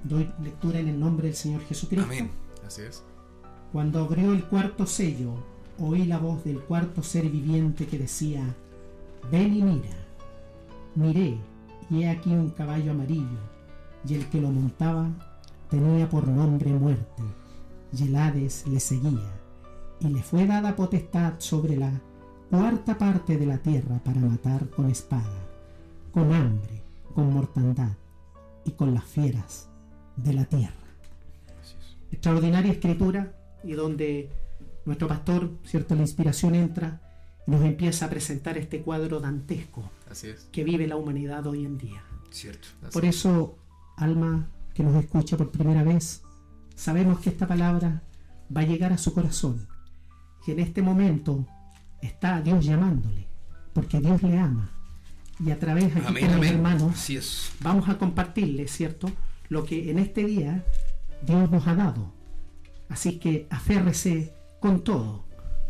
Doy lectura en el nombre del Señor Jesucristo. Amén. Así es. Cuando abrió el cuarto sello, oí la voz del cuarto ser viviente que decía, ven y mira. Miré, y he aquí un caballo amarillo, y el que lo montaba tenía por nombre muerte, y el Hades le seguía, y le fue dada potestad sobre la cuarta parte de la tierra para matar con espada, con hambre, con mortandad, y con las fieras de la tierra es. extraordinaria escritura y donde nuestro pastor, cierto, la inspiración entra y nos empieza a presentar este cuadro dantesco Así es. que vive la humanidad hoy en día. Cierto. Por es. eso, alma que nos escucha por primera vez, sabemos que esta palabra va a llegar a su corazón. Y en este momento está Dios llamándole, porque Dios le ama. Y a través aquí Amén, con los hermanos Así es. vamos a compartirle, ¿cierto? Lo que en este día Dios nos ha dado. Así que aférrese con todo,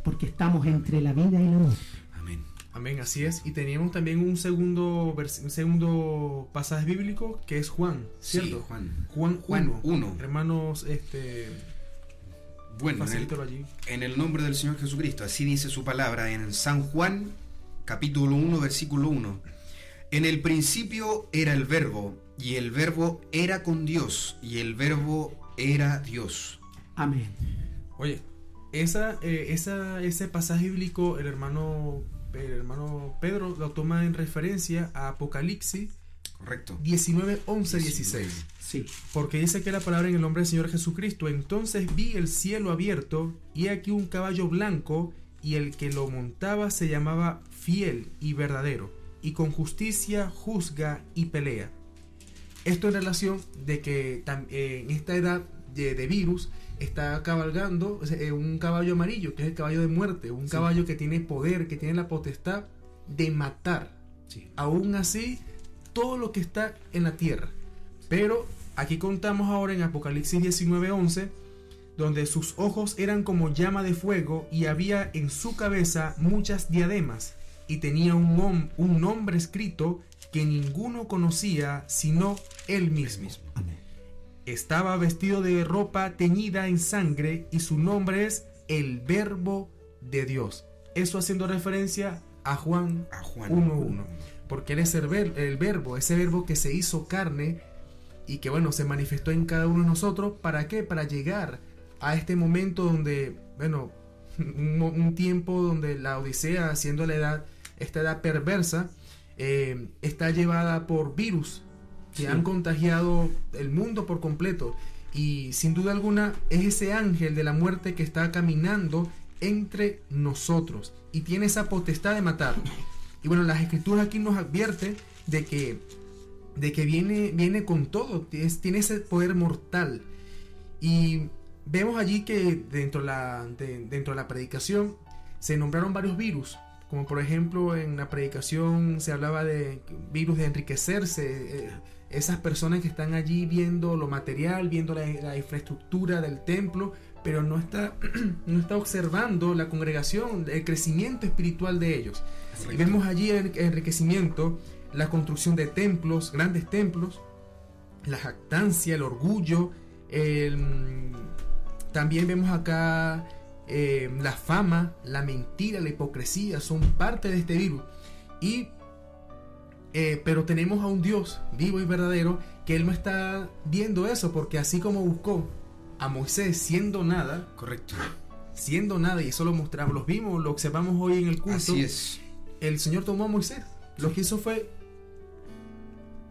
porque estamos entre la vida y la muerte. Amén. Así es. Y teníamos también un segundo, un segundo pasaje bíblico que es Juan, ¿cierto? Sí, Juan. Juan, Juan 1. 1. Hermanos, este, Bueno, en el, allí. en el nombre del Señor Jesucristo, así dice su palabra en San Juan, capítulo 1, versículo 1. En el principio era el verbo, y el verbo era con Dios, y el verbo era Dios. Amén. Oye, esa, eh, esa, ese pasaje bíblico, el hermano, el hermano Pedro lo toma en referencia a Apocalipsis Correcto. 19, 11, 16. Sí. Porque dice que la palabra en el nombre del Señor Jesucristo. Entonces vi el cielo abierto y aquí un caballo blanco y el que lo montaba se llamaba fiel y verdadero y con justicia juzga y pelea. Esto en relación de que eh, en esta edad de, de virus está cabalgando eh, un caballo amarillo, que es el caballo de muerte, un caballo que tiene poder, que tiene la potestad de matar. Sí. Aún así, todo lo que está en la tierra. Pero aquí contamos ahora en Apocalipsis 19:11, donde sus ojos eran como llama de fuego y había en su cabeza muchas diademas y tenía un, nom- un nombre escrito que ninguno conocía sino él mismo. Amén. Estaba vestido de ropa teñida en sangre y su nombre es el Verbo de Dios. Eso haciendo referencia a Juan A Juan 1.1. Porque él es el, ver- el verbo, ese verbo que se hizo carne y que bueno, se manifestó en cada uno de nosotros. ¿Para qué? Para llegar a este momento donde, bueno, un, tiempo donde la Odisea, siendo la edad, esta edad perversa, eh, está llevada por virus que Sí. han contagiado el mundo por completo. Y sin duda alguna es ese ángel de la muerte que está caminando entre nosotros y tiene esa potestad de matar. Y bueno, las escrituras aquí nos advierte de que, de que viene, viene con todo, tiene, tiene ese poder mortal. Y vemos allí que dentro de, la, de- dentro de la predicación se nombraron varios virus, como por ejemplo en la predicación se hablaba de virus de enriquecerse, eh, esas personas que están allí viendo lo material, viendo la, la infraestructura del templo, pero no está, no está observando la congregación, el crecimiento espiritual de ellos. Y vemos allí el enriquecimiento, la construcción de templos, grandes templos, la jactancia, el orgullo. el, también vemos acá eh, la fama, la mentira, la hipocresía, son parte de este virus. Y, eh, pero tenemos a un Dios vivo y verdadero que Él no está viendo eso, porque así como buscó a Moisés siendo nada, Correcto. siendo nada, y eso lo mostramos, los vimos, lo observamos hoy en el culto Así es. el Señor tomó a Moisés. Lo que hizo fue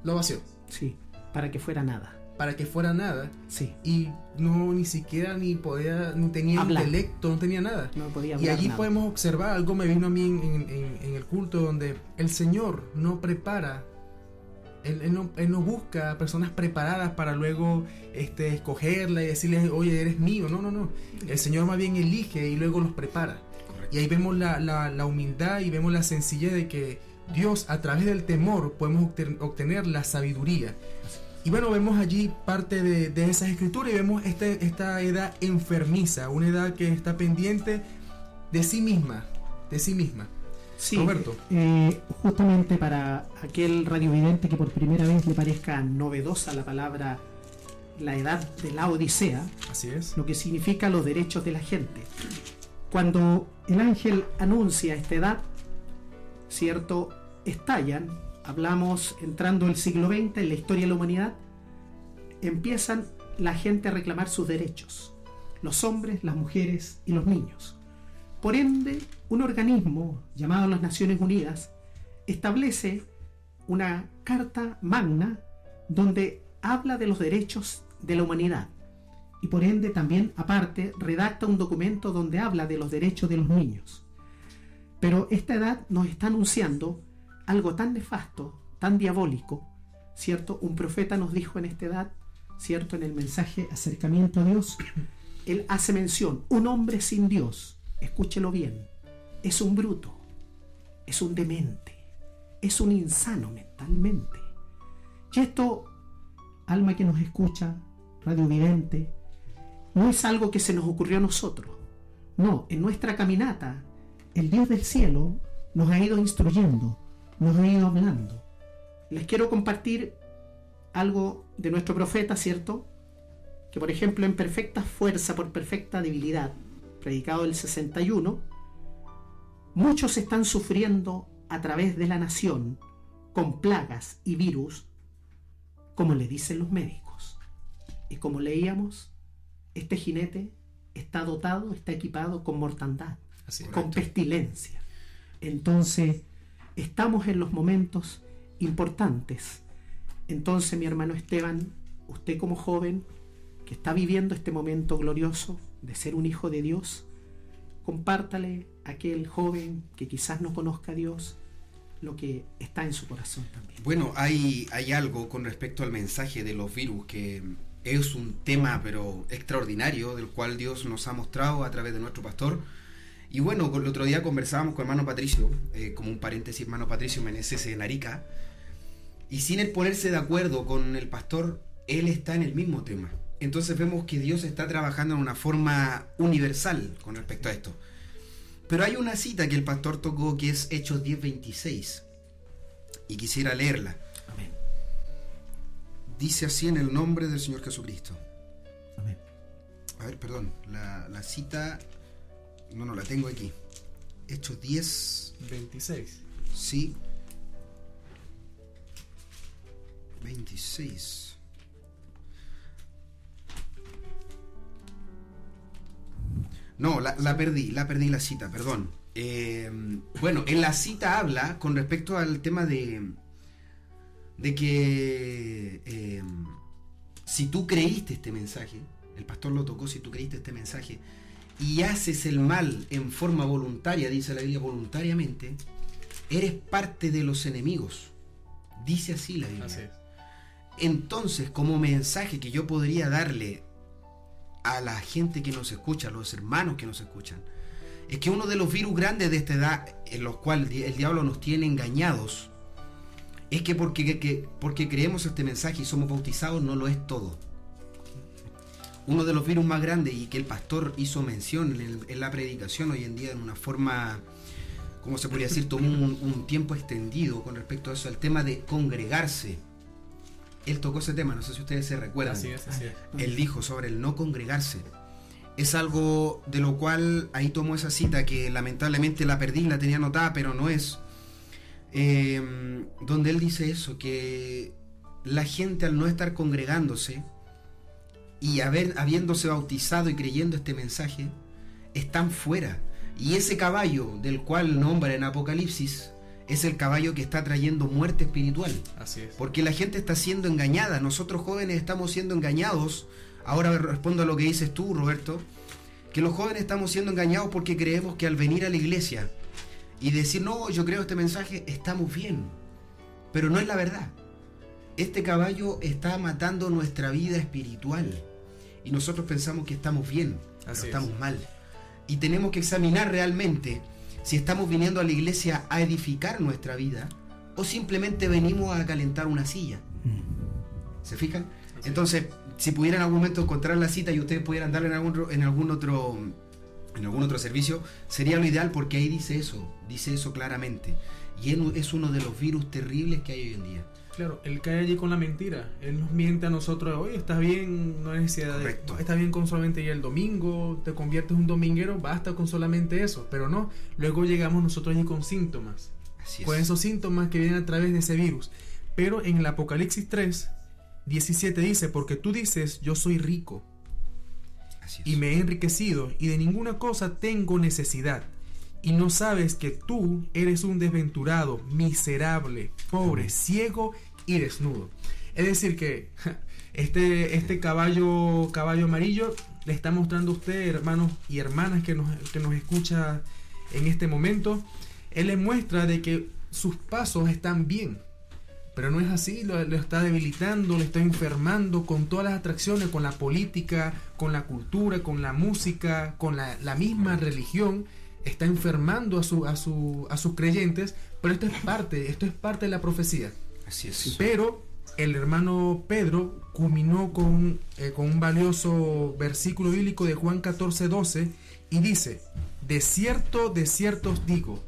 lo vació Sí. Para que fuera nada. Para que fuera nada Sí. y no ni siquiera ni podía ni tenía Hablar. intelecto, no tenía nada. No podía Y allí nada. podemos observar algo me vino a mí en, en- en- en el culto donde el Señor no prepara él, él no, él no busca personas preparadas para luego este, escogerla y decirle, oye, eres mío. No, no, no. El Señor más bien elige y luego los prepara. Correcto. Y ahí vemos la, la- la humildad y vemos la sencillez de que Dios, a través del temor, podemos obten- obtener la sabiduría. Y bueno, vemos allí parte de, de esas escrituras y vemos este- esta edad enfermiza, una edad que está pendiente de sí misma, de sí misma. Sí, Roberto. eh, justamente para aquel radiovidente que por primera vez le parezca novedosa la palabra la edad de la Odisea, Así es. lo que significa los derechos de la gente. Cuando el ángel anuncia esta edad, cierto, estallan, hablamos entrando el siglo XX en la historia de la humanidad, empiezan la gente a reclamar sus derechos, los hombres, las mujeres y los niños. Por ende, un organismo llamado las Naciones Unidas establece una carta magna donde habla de los derechos de la humanidad y por ende también aparte redacta un documento donde habla de los derechos de los niños. Pero esta edad nos está anunciando algo tan nefasto, tan diabólico, ¿cierto? Un profeta nos dijo en esta edad, ¿cierto? En el mensaje acercamiento a Dios, él hace mención, un hombre sin Dios, escúchelo bien, es un bruto, es un demente, es un insano mentalmente. Y esto, alma que nos escucha, radiovidente, no es algo que se nos ocurrió a nosotros. No, en nuestra caminata, el Dios del cielo nos ha ido instruyendo, nos ido hablando. Les quiero compartir algo de nuestro profeta, ¿cierto? que por ejemplo en perfecta fuerza por perfecta debilidad, predicado el 61, muchos están sufriendo a través de la nación con plagas y virus, como le dicen los médicos. Y como leíamos, este jinete está dotado, está equipado con mortandad, Así con pestilencia. Entonces, estamos en los momentos importantes. Entonces, mi hermano Esteban, usted como joven que está viviendo este momento glorioso de ser un hijo de Dios, compártale a aquel joven que quizás no conozca a Dios lo que está en su corazón también. Bueno, hay, hay algo con respecto al mensaje de los virus que es un tema pero extraordinario del cual Dios nos ha mostrado a través de nuestro pastor. Y bueno, el otro día conversábamos con hermano Patricio, eh, como un paréntesis, hermano Patricio Meneses en Arica, y sin él ponerse de acuerdo con el pastor, él está en el mismo tema. Entonces vemos que Dios está trabajando en una forma universal con respecto a esto. Pero hay una cita que el pastor tocó que es Hechos 10:26, y quisiera leerla. Amén. Dice así en el nombre del Señor Jesucristo. Amén. A ver, perdón, la, la cita... No, no, la tengo aquí. Hechos 10, 26. sí. 26. No, la, la perdí, la perdí la cita, perdón. Eh, bueno, en la cita habla con respecto al tema de, de que eh, si tú creíste este mensaje, el pastor lo tocó, si tú creíste este mensaje, y haces el mal en forma voluntaria, dice la Biblia, voluntariamente, eres parte de los enemigos. Dice así la Biblia. Así. Entonces, como mensaje que yo podría darle a la gente que nos escucha, a los hermanos que nos escuchan, es que uno de los virus grandes de esta edad, en los cuales el diablo nos tiene engañados, es que porque, que- porque creemos este mensaje y somos bautizados no lo es todo. Uno de los virus más grandes y que el pastor hizo mención en, el- en la predicación hoy en día en una forma, como se podría decir, tomó un, un tiempo extendido con respecto a eso, al tema de congregarse. Él tocó ese tema, no sé si ustedes se recuerdan. Así es, así es. Él dijo sobre el no congregarse. Es algo de lo cual ahí tomó esa cita que lamentablemente la perdí, la tenía anotada, pero no es. Eh, donde él dice eso, que la gente al no estar congregándose y haber, habiéndose bautizado y creyendo este mensaje, están fuera. Y ese caballo del cual nombra en Apocalipsis es el caballo que está trayendo muerte espiritual. Así es. Porque la gente está siendo engañada, nosotros jóvenes estamos siendo engañados. Ahora respondo a lo que dices tú, Roberto, que los jóvenes estamos siendo engañados porque creemos que al venir a la iglesia y decir, no, yo creo este mensaje, estamos bien. Pero no es la verdad. Este caballo está matando nuestra vida espiritual. Y nosotros pensamos que estamos bien, pero Así es. estamos mal. Y tenemos que examinar realmente si estamos viniendo a la iglesia a edificar nuestra vida o simplemente venimos a calentar una silla. ¿Se fijan? Así Entonces, si pudieran en algún momento encontrar la cita y ustedes pudieran darle en algún, en algún otro en algún otro servicio, sería lo ideal porque ahí dice eso, dice eso claramente. Y es- es uno de los virus terribles que hay hoy en día. Claro, él cae allí con la mentira. Él nos miente a nosotros. Oye, estás bien, no hay necesidad de. Correcto. Bien con solamente ir el domingo, te conviertes en un dominguero, basta con solamente eso. Pero no, luego llegamos nosotros allí con síntomas. Así es. Con esos síntomas que vienen a través de ese virus. Pero en el Apocalipsis 3, 17 dice: Porque tú dices, yo soy rico Así y me he enriquecido y de ninguna cosa tengo necesidad. Y no sabes que tú eres un desventurado, miserable, pobre, ciego y desnudo. Es decir que este, este caballo, caballo amarillo le está mostrando a usted, hermanos y hermanas que nos, que nos escucha en este momento, él le muestra de que sus pasos están bien. Pero no es así, lo, lo está debilitando, lo está enfermando con todas las atracciones, con la política, con la cultura, con la música, con la, la misma religión. Está enfermando a, su, a, su, a sus creyentes, pero esto es parte, esto es parte de la profecía. Así es. Pero el hermano Pedro culminó con, eh, con un valioso versículo bíblico de Juan 14, 12 y dice, de cierto, de cierto os digo,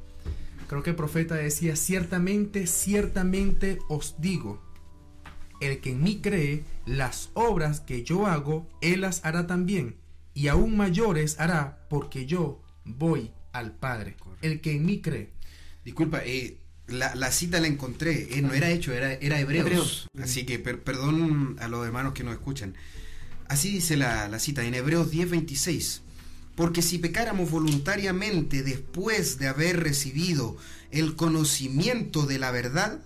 creo que el profeta decía, ciertamente, ciertamente os digo, el que en mí cree, las obras que yo hago, él las hará también, y aún mayores hará, porque yo voy al Padre. El que en mí cree. Disculpa, eh, la, la cita la encontré, eh, no era hecho, era, era hebreos. Hebreos. Así que per- perdón a los hermanos que nos escuchan. Así dice la, la cita en Hebreos 10:26. Porque si pecáramos voluntariamente después de haber recibido el conocimiento de la verdad,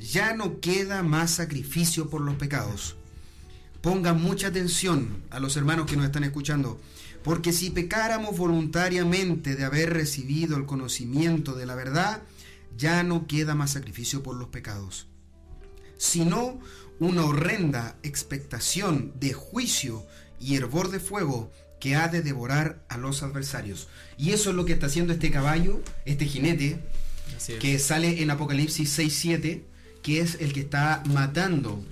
ya no queda más sacrificio por los pecados. Pongan mucha atención a los hermanos que nos están escuchando. Porque si pecáramos voluntariamente de haber recibido el conocimiento de la verdad, ya no queda más sacrificio por los pecados, sino una horrenda expectación de juicio y hervor de fuego que ha de devorar a los adversarios. Y eso es lo que está haciendo este caballo, este jinete, es. que sale en Apocalipsis 6.7, que es el que está matando.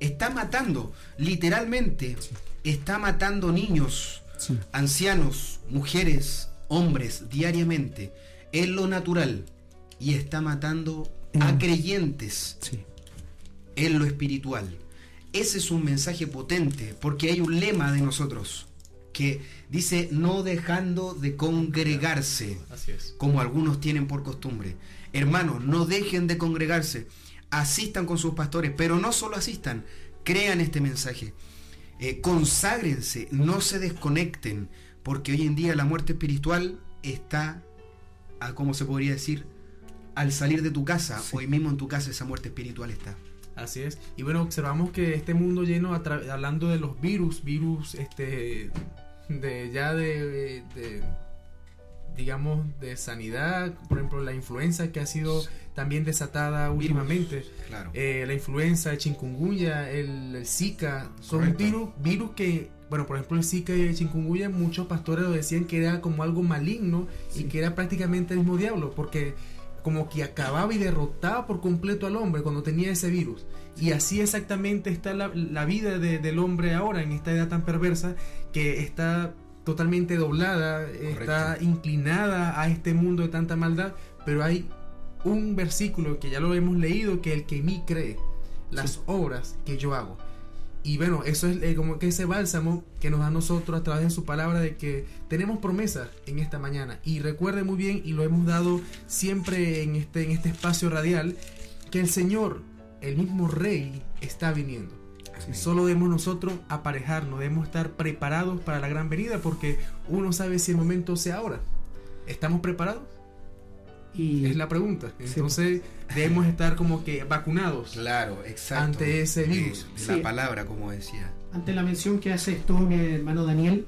Está matando, literalmente, está matando niños, Sí. ancianos, mujeres, hombres, diariamente, en lo natural. Y está matando a creyentes Sí. en lo espiritual. Ese es un mensaje potente, porque hay un lema de nosotros que dice no dejando de congregarse Así es. como algunos tienen por costumbre. Hermanos, no dejen de congregarse, asistan con sus pastores, pero no solo asistan, crean este mensaje. Eh, conságrense, no se desconecten, porque hoy en día la muerte espiritual está, a, ¿cómo se podría decir? Al salir de tu casa, hoy mismo en tu casa esa muerte espiritual está. Así es. Y bueno, observamos que este mundo lleno, hablando de los virus, virus, este, de ya de, de, digamos, de sanidad, por ejemplo, la influenza que ha sido también desatada últimamente, Claro. eh, la influenza, el chikungunya, el, el Zika, son virus, virus que, bueno, por ejemplo, el Zika y el chikungunya, muchos pastores lo decían que era como algo maligno y que era prácticamente el mismo diablo, porque como que acababa y derrotaba por completo al hombre cuando tenía ese virus. Y así exactamente está la, la vida de- del hombre ahora, en esta edad tan perversa, que está totalmente doblada, está inclinada a este mundo de tanta maldad, pero hay un versículo que ya lo hemos leído, que el que en mí cree, las obras que yo hago. Y bueno, eso es eh, como que ese bálsamo que nos da a nosotros a través de su palabra de que tenemos promesas en esta mañana. Y recuerde muy bien, y lo hemos dado siempre en este, en este espacio radial, que el Señor, el mismo Rey, está viniendo. Solo debemos nosotros aparejarnos, debemos estar preparados para la gran venida, porque uno sabe si el momento sea ahora. ¿Estamos preparados? Y Es la pregunta. Entonces debemos estar como que vacunados. Claro, exacto. Ante ese virus. Sí. La palabra, como decía. ante la mención que haces tú, mi hermano Daniel,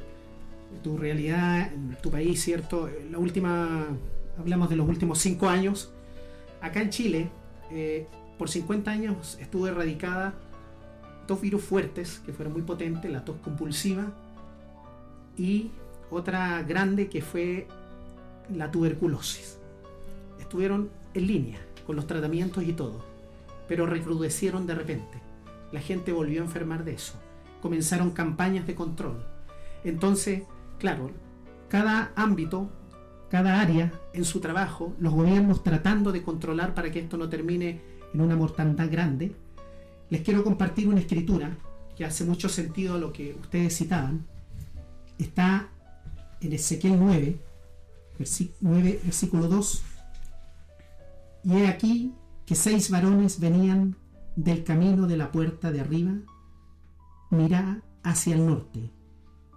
tu realidad tu país, ¿cierto? La última, hablamos de los últimos cinco años. Acá en Chile, eh, por 50 años estuvo erradicada dos virus fuertes que fueron muy potentes, la tos compulsiva y otra grande que fue la tuberculosis. Estuvieron en línea con los tratamientos y todo, pero recrudecieron de repente. La gente volvió a enfermar de eso. Comenzaron campañas de control. Entonces, claro, cada ámbito, cada área en su trabajo, los gobiernos tratando de controlar para que esto no termine en una mortandad grande, les quiero compartir una escritura que hace mucho sentido a lo que ustedes citaban. Está en Ezequiel 9, versi- 9, versículo 2. Y he aquí que seis varones venían del camino de la puerta de arriba, mirá hacia el norte,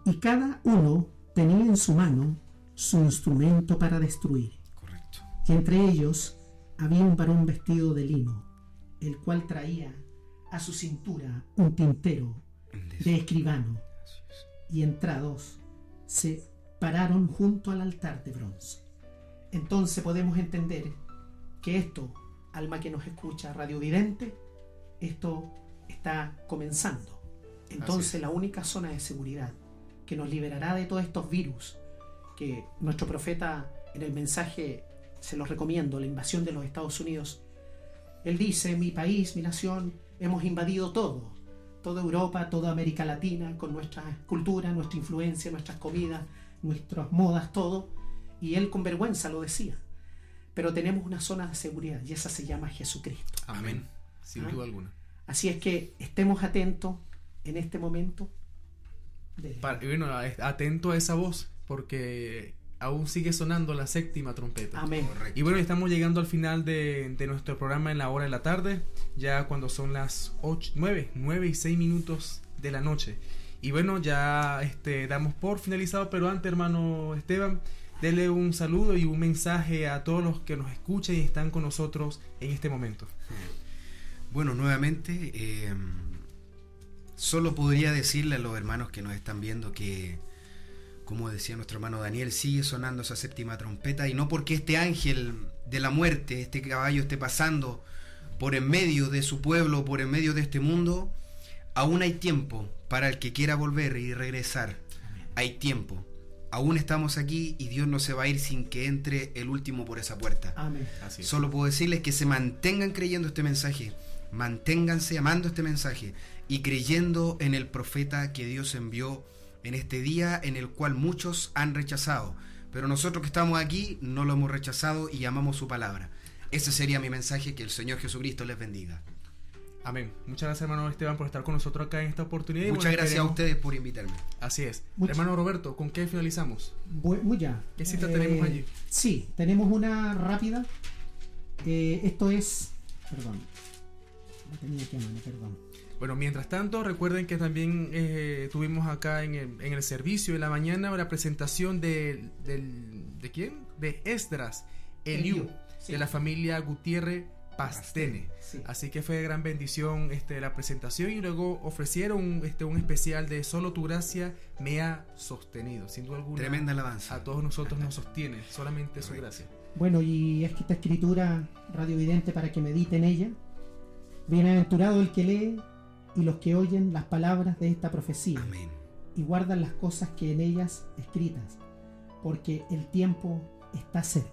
y cada uno tenía en su mano su instrumento para destruir. Correcto. Y entre ellos había un varón vestido de lino, el cual traía a su cintura un tintero de escribano, y entrados se pararon junto al altar de bronce. Entonces podemos entender que esto, alma que nos escucha, radiovidente, esto está comenzando. Entonces la única zona de seguridad que nos liberará de todos estos virus, que nuestro profeta en el mensaje se los recomiendo, la invasión de los Estados Unidos, él dice, mi país, mi nación, hemos invadido todo, toda Europa, toda América Latina, con nuestra cultura, nuestra influencia, nuestras comidas, nuestras modas, todo, y él con vergüenza lo decía. Pero tenemos una zona de seguridad y esa se llama Jesucristo. Amén. Sin Ah. duda alguna. Así es que estemos atentos en este momento. de- bueno, atento a esa voz, porque aún sigue sonando la séptima trompeta. Amén. Y bueno, estamos llegando al final de, de nuestro programa en la hora de la tarde, ya cuando son las 8, 9, 9 y 6 minutos de la noche. Y bueno, ya este, damos por finalizado, pero antes, hermano Esteban, dele un saludo y un mensaje a todos los que nos escuchan y están con nosotros en este momento. Bueno, nuevamente, eh, solo podría decirle a los hermanos que nos están viendo que, como decía nuestro hermano Daniel, sigue sonando esa séptima trompeta y no porque este ángel de la muerte, este caballo esté pasando por en medio de su pueblo, por en medio de este mundo, aún hay tiempo para el que quiera volver y regresar. Hay tiempo. Aún estamos aquí y Dios no se va a ir sin que entre el último por esa puerta. Amén. Así es. Solo puedo decirles que se mantengan creyendo este mensaje, manténganse amando este mensaje y creyendo en el profeta que Dios envió en este día en el cual muchos han rechazado. Pero nosotros que estamos aquí no lo hemos rechazado y amamos su palabra. Ese sería mi mensaje, que el Señor Jesucristo les bendiga. Amén. Muchas gracias, hermano Esteban, por estar con nosotros acá en esta oportunidad. y Muchas bueno, gracias a ustedes por invitarme. Así es. Hermano Roberto, ¿con qué finalizamos? Muy ya. ¿Qué cita tenemos allí? Sí, tenemos una rápida. Eh, esto es. Perdón. La tenía aquí a mano, perdón. Bueno, mientras tanto, recuerden que también eh, tuvimos acá en el, en el servicio de la mañana la presentación de, del- ¿de quién? De Esdras Eliú, sí. de la familia Gutiérrez Pastene. Sí. Así que fue de gran bendición este, la presentación y luego ofrecieron este, un especial de Solo tu gracia me ha sostenido. Sin duda alguna, Tremenda alabanza. a todos nosotros nos sostiene, solamente su gracia. Bueno, y es que esta escritura radiovidente para que medite en ella. Bienaventurado el que lee y los que oyen las palabras de esta profecía Amén. y guardan las cosas que en ellas escritas, porque el tiempo está cerca.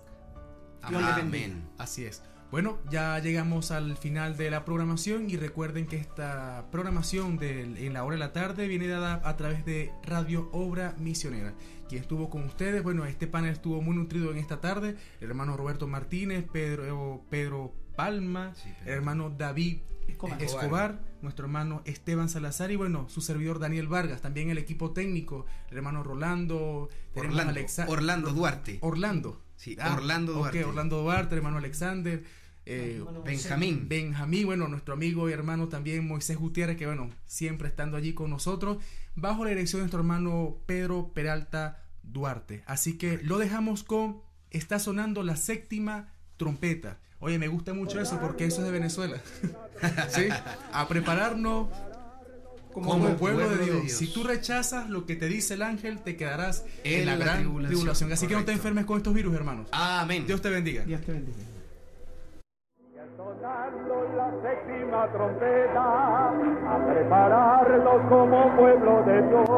Amén. Así es. Bueno, ya llegamos al final de la programación y recuerden que esta programación del- en la hora de la tarde viene dada a través de Radio Obra Misionera. Quien estuvo con ustedes, bueno, este panel estuvo muy nutrido en esta tarde. El hermano Roberto Martínez, Pedro, Pedro Palma, Sí, Pedro. el hermano David Escobar. Escobar, nuestro hermano Esteban Salazar y bueno, su servidor Daniel Vargas, también el equipo técnico, el hermano Rolando, Orlando, Alexa- Orlando Duarte. Orlando. Sí, Orlando Duarte. Orlando Duarte, hermano Alexander. eh, Benjamín. Benjamín, bueno, nuestro amigo y hermano también Moisés Gutiérrez, que bueno, siempre estando allí con nosotros, bajo la dirección de nuestro hermano Pedro Peralta Duarte. Así que lo dejamos con, está sonando la séptima trompeta. Oye, me gusta mucho eso porque eso es de Venezuela. ¿Sí? A prepararnos como, pueblo, de, Dios. Si tú rechazas lo que te dice el ángel, te quedarás en, la, gran tribulación. Así que no te Correcto. enfermes con estos virus, hermanos. Amén. Dios te bendiga. Dios te bendiga. Sonando la séptima trompeta, a prepararnos como pueblo de Dios.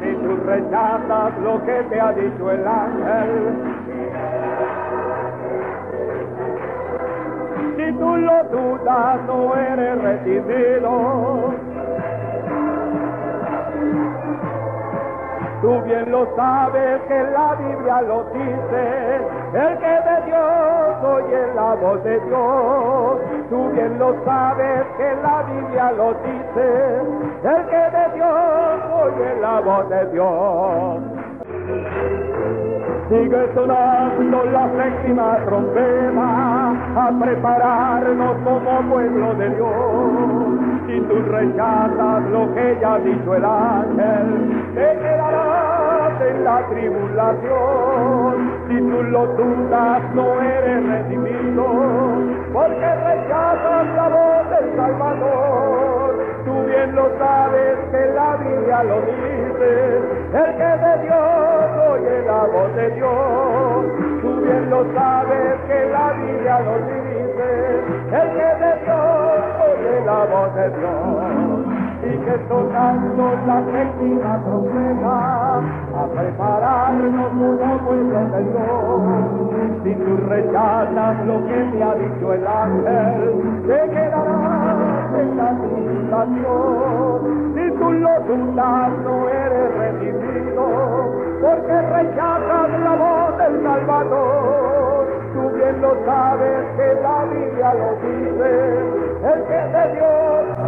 Si tú rechazas lo que te ha dicho el ángel, si tú lo dudas, no eres recibido. Tú bien lo sabes que la Biblia lo dice, el que de Dios oye la voz de Dios. Tú bien lo sabes que la Biblia lo dice, el que de Dios oye la voz de Dios. Sigue sonando la séptima trompeta a prepararnos como pueblo de Dios. Si tú rechazas lo que ya ha dicho el ángel, te quedarás en la tribulación. Si tú lo dudas, no eres redimido, porque rechazas la voz del Salvador. Tú bien lo sabes que la Biblia lo dice, el que de Dios oye la voz de Dios. Tú bien lo sabes que la Biblia lo dice, el que de Dios oye la voz de Dios. Y que tocando la séptima trompeta, a prepararnos como pueblo de Dios. Si tú rechazas lo que te ha dicho el ángel, te quedarás en la tribulación. Si tú lo dudas, no eres redimido, porque rechazas la voz del Salvador. Tú bien lo sabes que la Biblia lo dice, el que de Dios.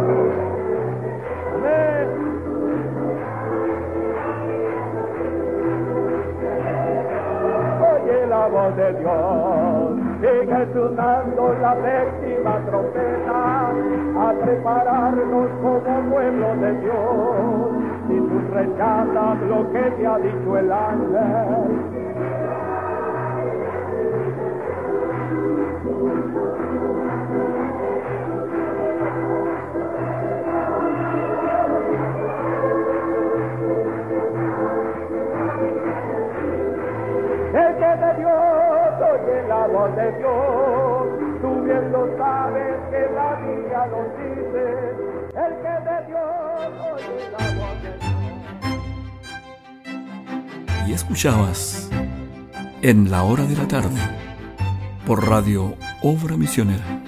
Amén. Oye la voz de Dios, sigue sonando la séptima trompeta, a prepararnos como pueblo de Dios. Si tú rechazas lo que te ha dicho el ángel, El que de Dios oye la voz de Dios, tú bien lo sabes que la Biblia lo dice. Y escuchabas en la hora de la tarde por Radio Obra Misionera